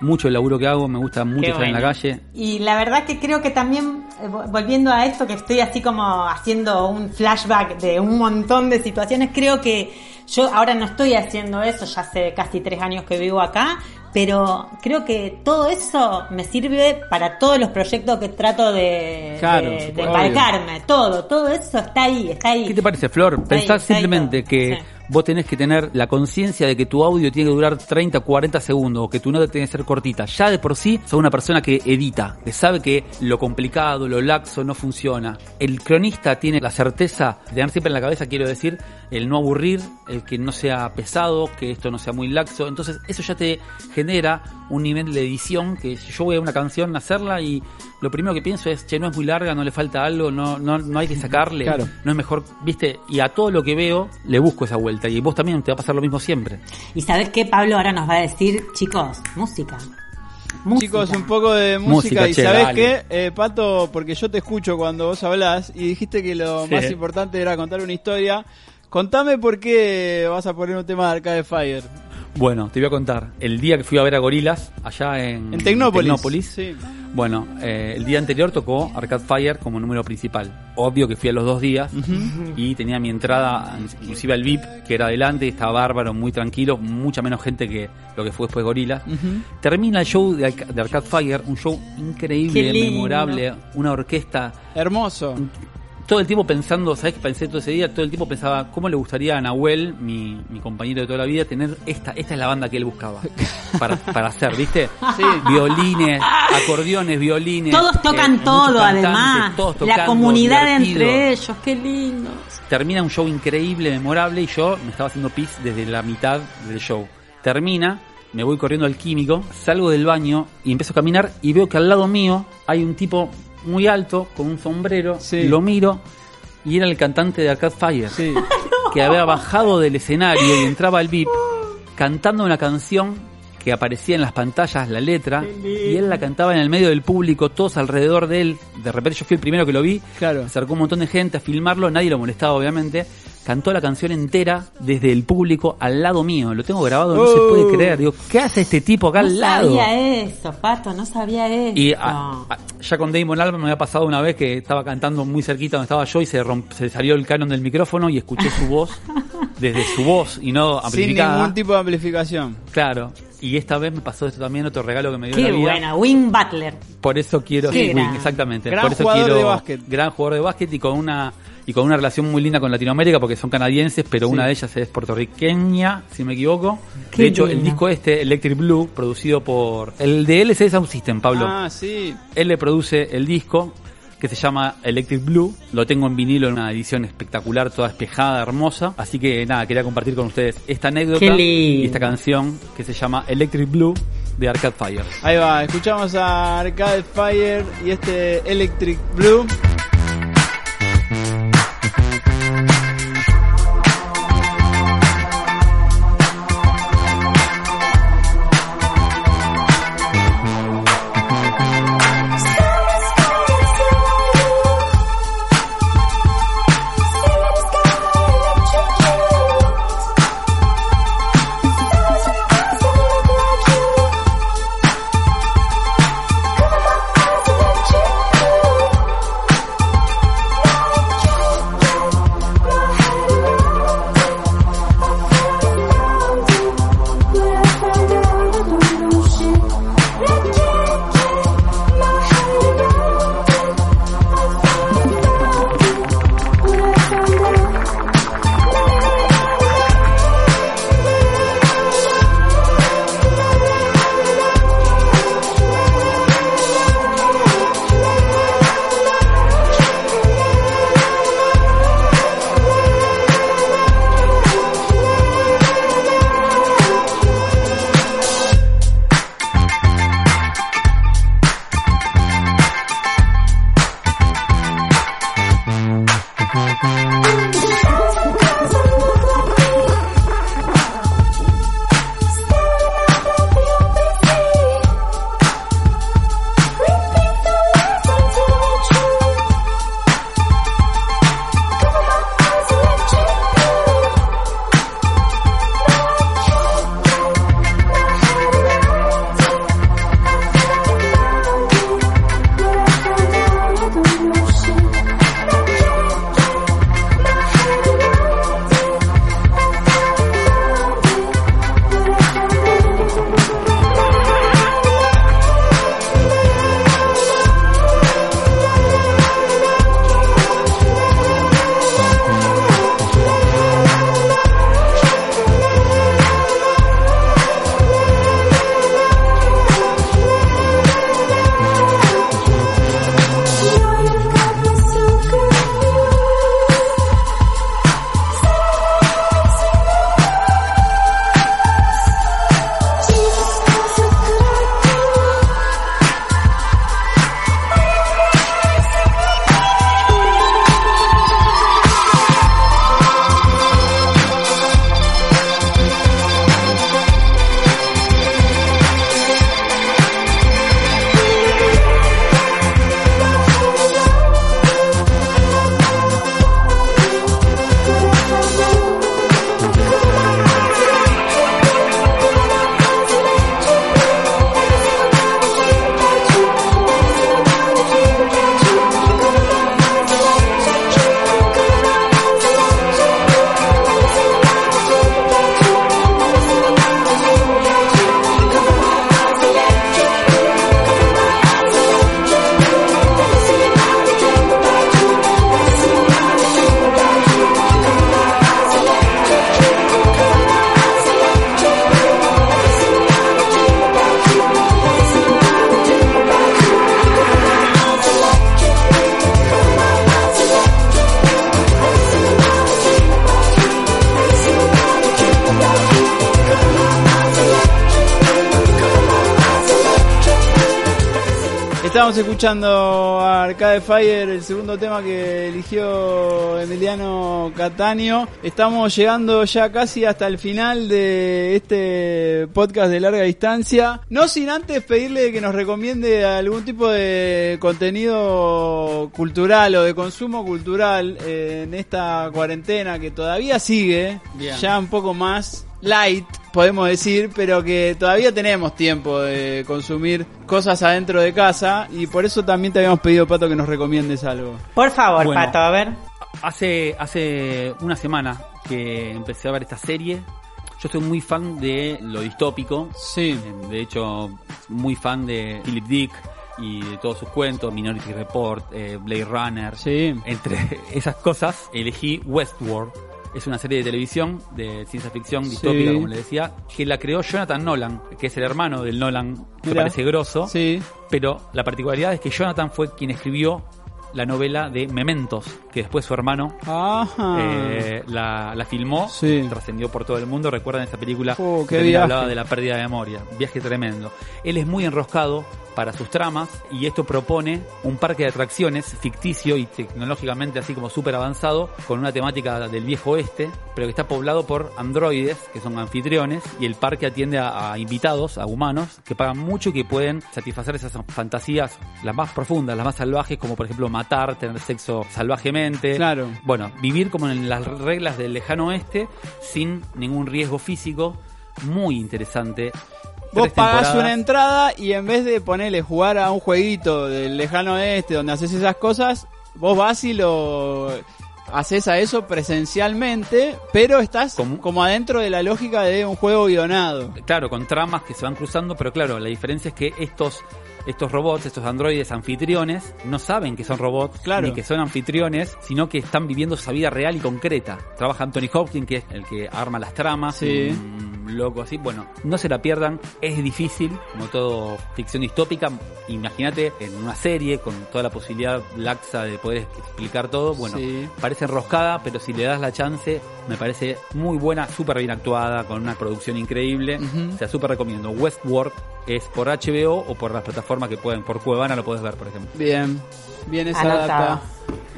mucho el laburo que hago, me gusta mucho Qué estar en la calle. Y la verdad que creo que también, eh, vo- volviendo a esto que estoy así como haciendo un flashback de un montón de situaciones, creo que yo ahora no estoy haciendo eso, ya hace casi tres años que vivo acá, pero creo que todo eso me sirve para todos los proyectos que trato de, Claro, de, de obvio. embarcarme, todo, todo eso está ahí, está ahí. ¿Qué te parece, Flor? Está ahí, Pensá está ahí simplemente que Sí. Vos tenés que tener la conciencia de que tu audio tiene que durar 30, 40 segundos, o que tu nota tiene que ser cortita. Ya de por sí sos una persona que edita, que sabe que lo complicado, lo laxo no funciona. El cronista tiene la certeza de tener siempre en la cabeza, quiero decir, el no aburrir, el que no sea pesado, que esto no sea muy laxo. Entonces eso ya te genera un nivel de edición que si yo voy a una canción a hacerla y lo primero que pienso es, che, no es muy larga, no le falta algo, no, no, no hay que sacarle Claro. no es mejor, viste, y a todo lo que veo le busco esa vuelta y vos también te va a pasar lo mismo siempre. Y sabes qué, Pablo ahora nos va a decir, chicos, música. Música. Chicos, un poco de música, Música, y che, ¿sabés qué? Eh, Pato, porque yo te escucho cuando vos hablás y dijiste que lo Sí. más importante era contar una historia. Contame por qué vas a poner un tema de Arcade Fire. Bueno, te voy a contar, el día que fui a ver a Gorilas, allá en, En Tecnópolis. Sí. Bueno, eh, el día anterior tocó Arcade Fire como número principal. Obvio que fui a los dos días y tenía mi entrada, inclusive al VIP, que era adelante, estaba bárbaro, muy tranquilo, mucha menos gente que lo que fue después Gorila. Termina el show de, de Arcade Fire, un show increíble, memorable, una orquesta Hermoso. Todo el tiempo pensando, ¿sabes qué pensé todo ese día? Todo el tiempo pensaba, ¿cómo le gustaría a Nahuel, mi, mi compañero de toda la vida, tener esta, esta es la banda que él buscaba para, para hacer, ¿viste? Sí. Violines, acordeones, violines. Todos eh, tocan muchos todo, además. todos La tocando, comunidad divertido. entre ellos, qué lindo. Termina un show increíble, memorable, y yo me estaba haciendo pis desde la mitad del show. Termina, me voy corriendo al químico, salgo del baño y empiezo a caminar y veo que al lado mío hay un tipo muy alto con un sombrero. Sí. Lo miro y era el cantante de Arcade Fire Sí. que había bajado del escenario y entraba al VIP cantando una canción que aparecía en las pantallas, la letra, y él la cantaba en el medio del público, todos alrededor de él. De repente yo fui el primero que lo vi, Claro. acercó un montón de gente a filmarlo, nadie lo molestaba obviamente. Cantó la canción entera desde el público al lado mío. Lo tengo grabado, no se Oh. puede creer. Digo, ¿qué hace este tipo acá No al lado? sabía eso, Pato, no sabía eso. Y a- a- ya con Damon Albarn me había pasado una vez que estaba cantando muy cerquita donde estaba yo y se, romp- se salió el canon del micrófono y escuché su voz desde su voz y no Sin amplificada. ningún tipo de amplificación. Claro. Y esta vez me pasó esto también, otro regalo que me dio Qué la vida. buena, Wing Butler. Por eso quiero sí. Wing, exactamente. Gran Por eso jugador quiero de básquet. gran jugador de básquet y con una y con una relación muy linda con Latinoamérica porque son canadienses, pero Sí. una de ellas es puertorriqueña, si me equivoco. Qué de hecho, el disco este, Electric Blue, producido por el de LCD Sound System, Pablo. Ah, sí. Él le produce el disco que se llama Electric Blue. Lo tengo en vinilo en una edición espectacular, toda espejada, hermosa. Así que nada, quería compartir con ustedes esta anécdota Qué lindo. y esta canción que se llama Electric Blue de Arcade Fire. Ahí va, escuchamos a Arcade Fire y este electric blue. Estamos escuchando a Arcade Fire, el segundo tema que eligió Emiliano Catania. Estamos llegando ya casi hasta el final de este podcast de larga distancia. No sin antes pedirle que nos recomiende algún tipo de contenido cultural o de consumo cultural eh, en esta cuarentena que todavía sigue, Bien. ya un poco más light, podemos decir, pero que todavía tenemos tiempo de consumir cosas adentro de casa y por eso también te habíamos pedido, Pato, que nos recomiendes algo. Por favor, Bueno. Pato, a ver. Hace, hace una semana que empecé a ver esta serie. Yo soy muy fan de lo distópico. Sí. Eh, De hecho, muy fan de Philip Dick y de todos sus cuentos, Minority Report, eh, Blade Runner. Sí. Entre esas cosas, elegí Westworld. Es una serie de televisión de ciencia ficción distópica, Sí. como le decía, que la creó Jonathan Nolan, que es el hermano del Nolan, que Mirá. parece grosso. Sí. Pero la particularidad es que Jonathan fue quien escribió la novela de Mementos, que después su hermano eh, la, la filmó. Sí. trascendió por todo el mundo. Recuerdan esa película Oh, que viaje. hablaba de la pérdida de memoria. Viaje tremendo. Él es muy enroscado para sus tramas y esto propone un parque de atracciones ficticio y tecnológicamente así como súper avanzado con una temática del viejo oeste, pero que está poblado por androides que son anfitriones y el parque atiende a, a invitados, a humanos que pagan mucho y que pueden satisfacer esas fantasías las más profundas, las más salvajes como por ejemplo matar, tener sexo salvajemente, Claro. bueno, vivir como en las reglas del lejano oeste sin ningún riesgo físico, muy interesante. Vos pagás una entrada y en vez de ponerle jugar a un jueguito del lejano oeste donde haces esas cosas, vos vas y lo haces a eso presencialmente, pero estás ¿Cómo? como adentro de la lógica de un juego guionado. Claro, con tramas que se van cruzando, pero claro, la diferencia es que estos estos robots, estos androides anfitriones, no saben que son robots Claro. ni que son anfitriones, sino que están viviendo esa vida real y concreta. Trabaja Anthony Hopkins, que es el que arma las tramas, Sí. Loco así. Bueno, no se la pierdan, es difícil, como todo ficción distópica. Imagínate en una serie con toda la posibilidad laxa de poder explicar todo. Bueno, Sí. parece enroscada, pero si le das la chance, me parece muy buena, súper bien actuada, con una producción increíble. O sea, súper recomiendo. Westworld es por HBO o por las plataformas que pueden, por Cuevana lo puedes ver, por ejemplo. Bien, bien esa data.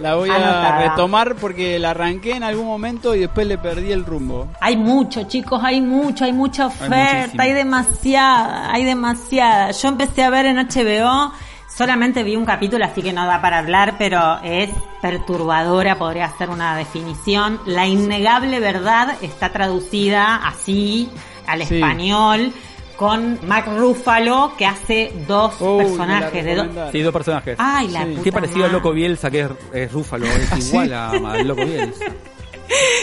La voy a retomar porque la arranqué en algún momento y después le perdí el rumbo. Hay mucho, chicos, hay mucho, hay mucha oferta, hay, demasiada, hay demasiada. Yo empecé a ver en HBO, solamente vi un capítulo, así que no da para hablar, pero es perturbadora, podría ser una definición. La innegable verdad está traducida así al Sí. español con Mark Ruffalo que hace dos la personajes de dos. recomendaron. Sí, dos personajes. Ay, la Sí. puta Qué parecido al madre. Loco Bielsa, que es, es Rúfalo, es ¿Ah, igual sí? a- Loco Bielsa.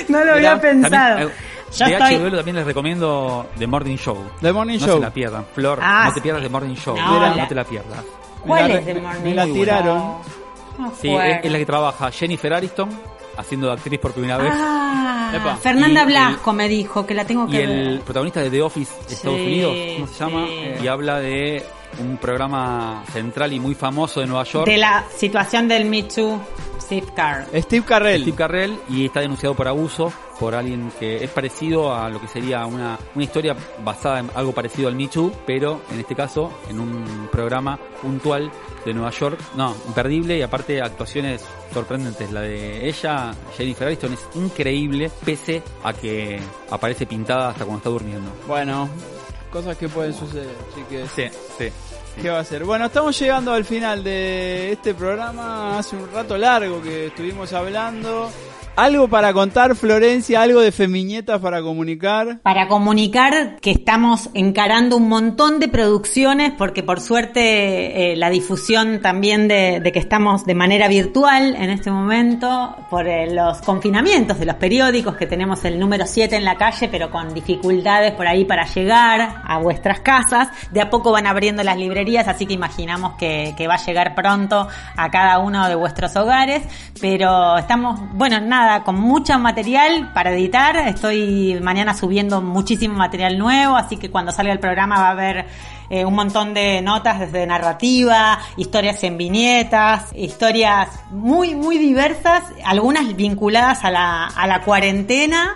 No lo Mirá, había pensado. También, eh, Yo de estoy- HBO también les recomiendo The Morning Show. The Morning no Show. se la pierdan. Flor, Ah, no te pierdas The Morning Show. No, no, la- te la pierdas. ¿Cuál la es de re- Morning me la Show? tiraron. No Sí, es, es la que trabaja Jennifer Aniston, haciendo de actriz por primera vez. Ah, Epa. Fernanda Y el- Blasco me dijo que la tengo Y que el ver. protagonista de The Office de Estados Sí, Unidos, ¿cómo se llama? sí. Y habla de un programa central y muy famoso de Nueva York. De la situación del Me Too, Steve Carr. Steve Carrell. Steve Carrell y está denunciado por abuso por alguien que es parecido a lo que sería una, una historia basada en algo parecido al Me Too, pero en este caso en un programa puntual de Nueva York. No, imperdible y aparte actuaciones sorprendentes. La de ella, Jennifer Aniston, es increíble pese a que aparece pintada hasta cuando está durmiendo. Bueno, cosas que pueden suceder, chiques. Sí, sí. ¿Qué va a ser? Bueno, estamos llegando al final de este programa. Hace un rato largo que estuvimos hablando. Algo para contar, Florencia, algo de Femiñetas para comunicar. Para comunicar que estamos encarando un montón de producciones, porque por suerte eh, la difusión también de, que estamos de manera virtual en este momento, por eh, los confinamientos de los periódicos, que tenemos el número 7 en la calle, pero con dificultades por ahí para llegar a vuestras casas. De a poco van abriendo las librerías, así que imaginamos que va a llegar pronto a cada uno de vuestros hogares. Pero estamos, bueno, nada, con mucho material para editar. Estoy mañana subiendo muchísimo material nuevo, así que cuando salga el programa va a haber eh, un montón de notas desde narrativa, historias en viñetas, historias muy, muy diversas, algunas vinculadas a la, a la cuarentena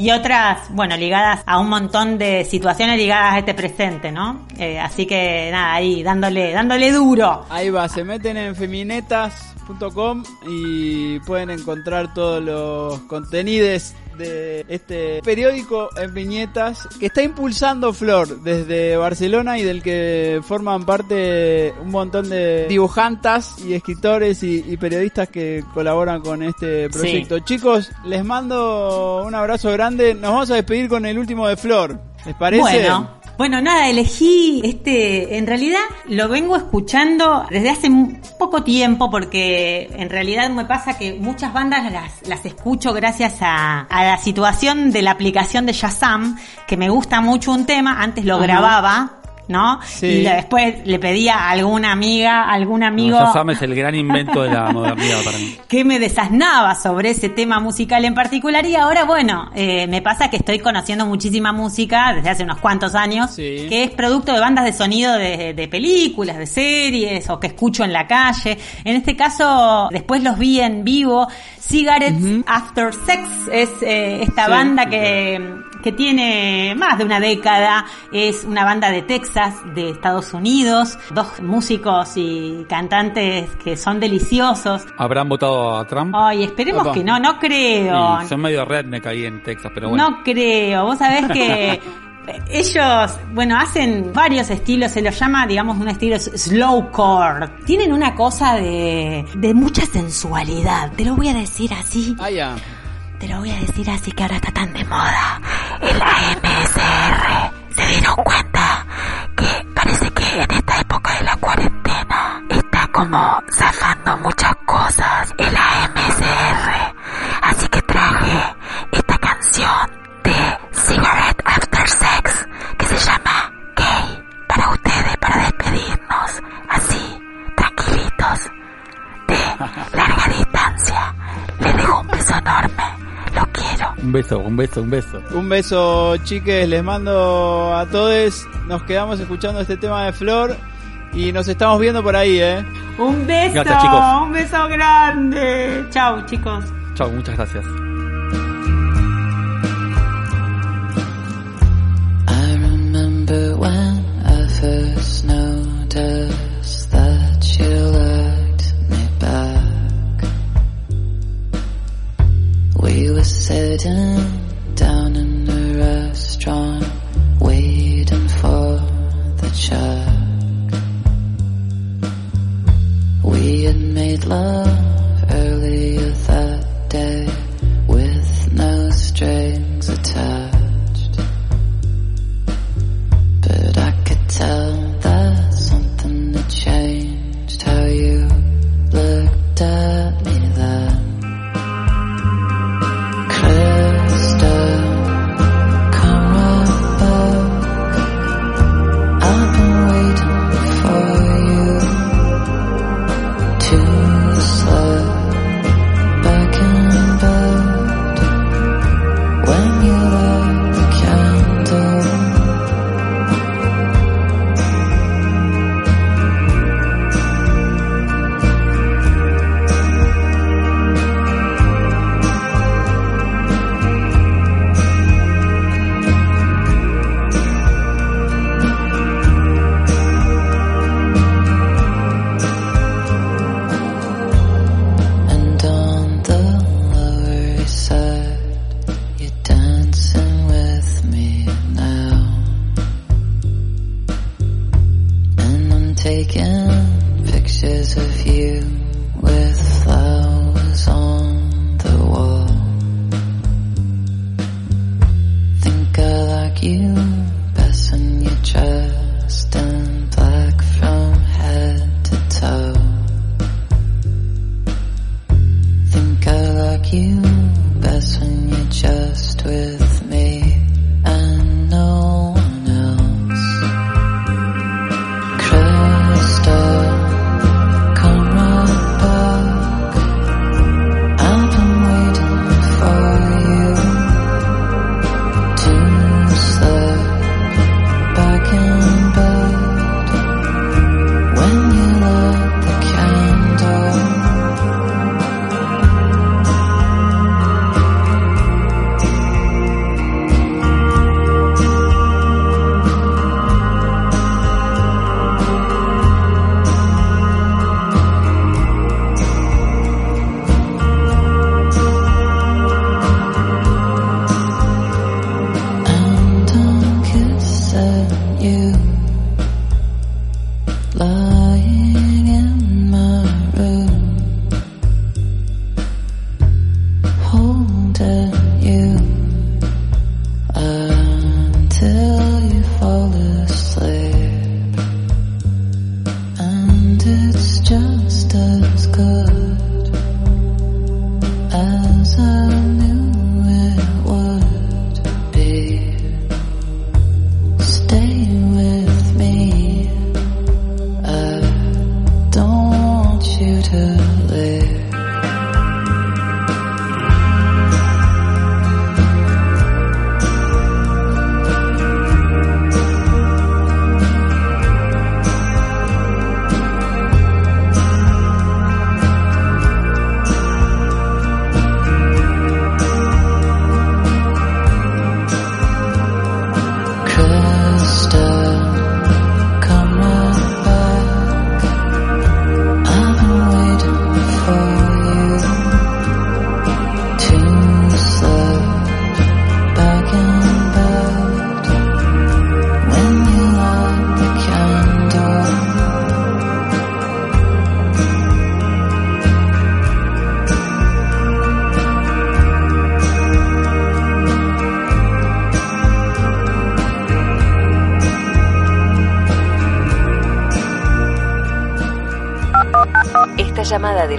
y otras, bueno, ligadas a un montón de situaciones ligadas a este presente, ¿no? Eh, así que nada, ahí dándole, dándole duro. Ahí va, se meten en feminetas.com y pueden encontrar todos los contenidos de este periódico en viñetas que está impulsando Flor desde Barcelona y del que forman parte un montón de dibujantas y escritores y, y periodistas que colaboran con este proyecto. Chicos, les mando un abrazo grande. Nos vamos a despedir con el último de Flor. ¿Les parece? Bueno. Bueno, nada, elegí este, en realidad lo vengo escuchando desde hace un poco tiempo porque en realidad me pasa que muchas bandas las, las escucho gracias a, a la situación de la aplicación de Shazam, que me gusta mucho un tema, antes lo grababa, ¿no? Sí. Y le- después le pedía a alguna amiga, algún amigo No, Shazam es el gran invento de la modernidad para mí. que me desasnaba sobre ese tema musical en particular y ahora bueno, eh, me pasa que estoy conociendo muchísima música desde hace unos cuantos años Sí. que es producto de bandas de sonido de, de películas, de series o que escucho en la calle. En este caso, después los vi en vivo. Cigarettes After Sex es eh, esta Sí. banda que, que tiene más de una década. Es una banda de Texas, de Estados Unidos. Dos músicos y cantantes que son deliciosos. ¿Habrán votado a Trump? Ay, esperemos Opa. que no, no creo. Sí, son medio redneck ahí en Texas, pero bueno. No creo. Vos sabés que ellos, bueno, hacen varios estilos. Se los llama, digamos, un estilo slowcore. Tienen una cosa de, de mucha sensualidad. Te lo voy a decir así. Ah, ya. Te lo voy a decir así que ahora está tan de moda. El AMSR. ¿Se dieron cuenta que parece que en esta época de la cuarentena está como zafando muchas cosas el AMSR? Así que traje esta canción de Cigarette After Sex que se llama Gay para ustedes, para despedirnos así, tranquilitos, de larga distancia. Les dejo un beso enorme. Quiero. Un beso, un beso, un beso. Un beso, chiques, les mando a todos. Nos quedamos escuchando este tema de Flor y nos estamos viendo por ahí, ¿eh? Un beso, Gracias, chicos. un beso grande. Chau, chicos. Chao, muchas gracias. I remember when I first noticed that you We were sitting down in a restaurant, waiting for the check. We had made love earlier that day with no strings attached. But I could tell that something had changed how you looked at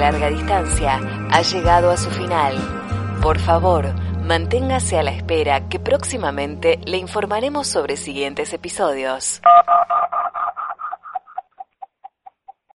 larga distancia ha llegado a su final. Por favor, manténgase a la espera que próximamente le informaremos sobre siguientes episodios.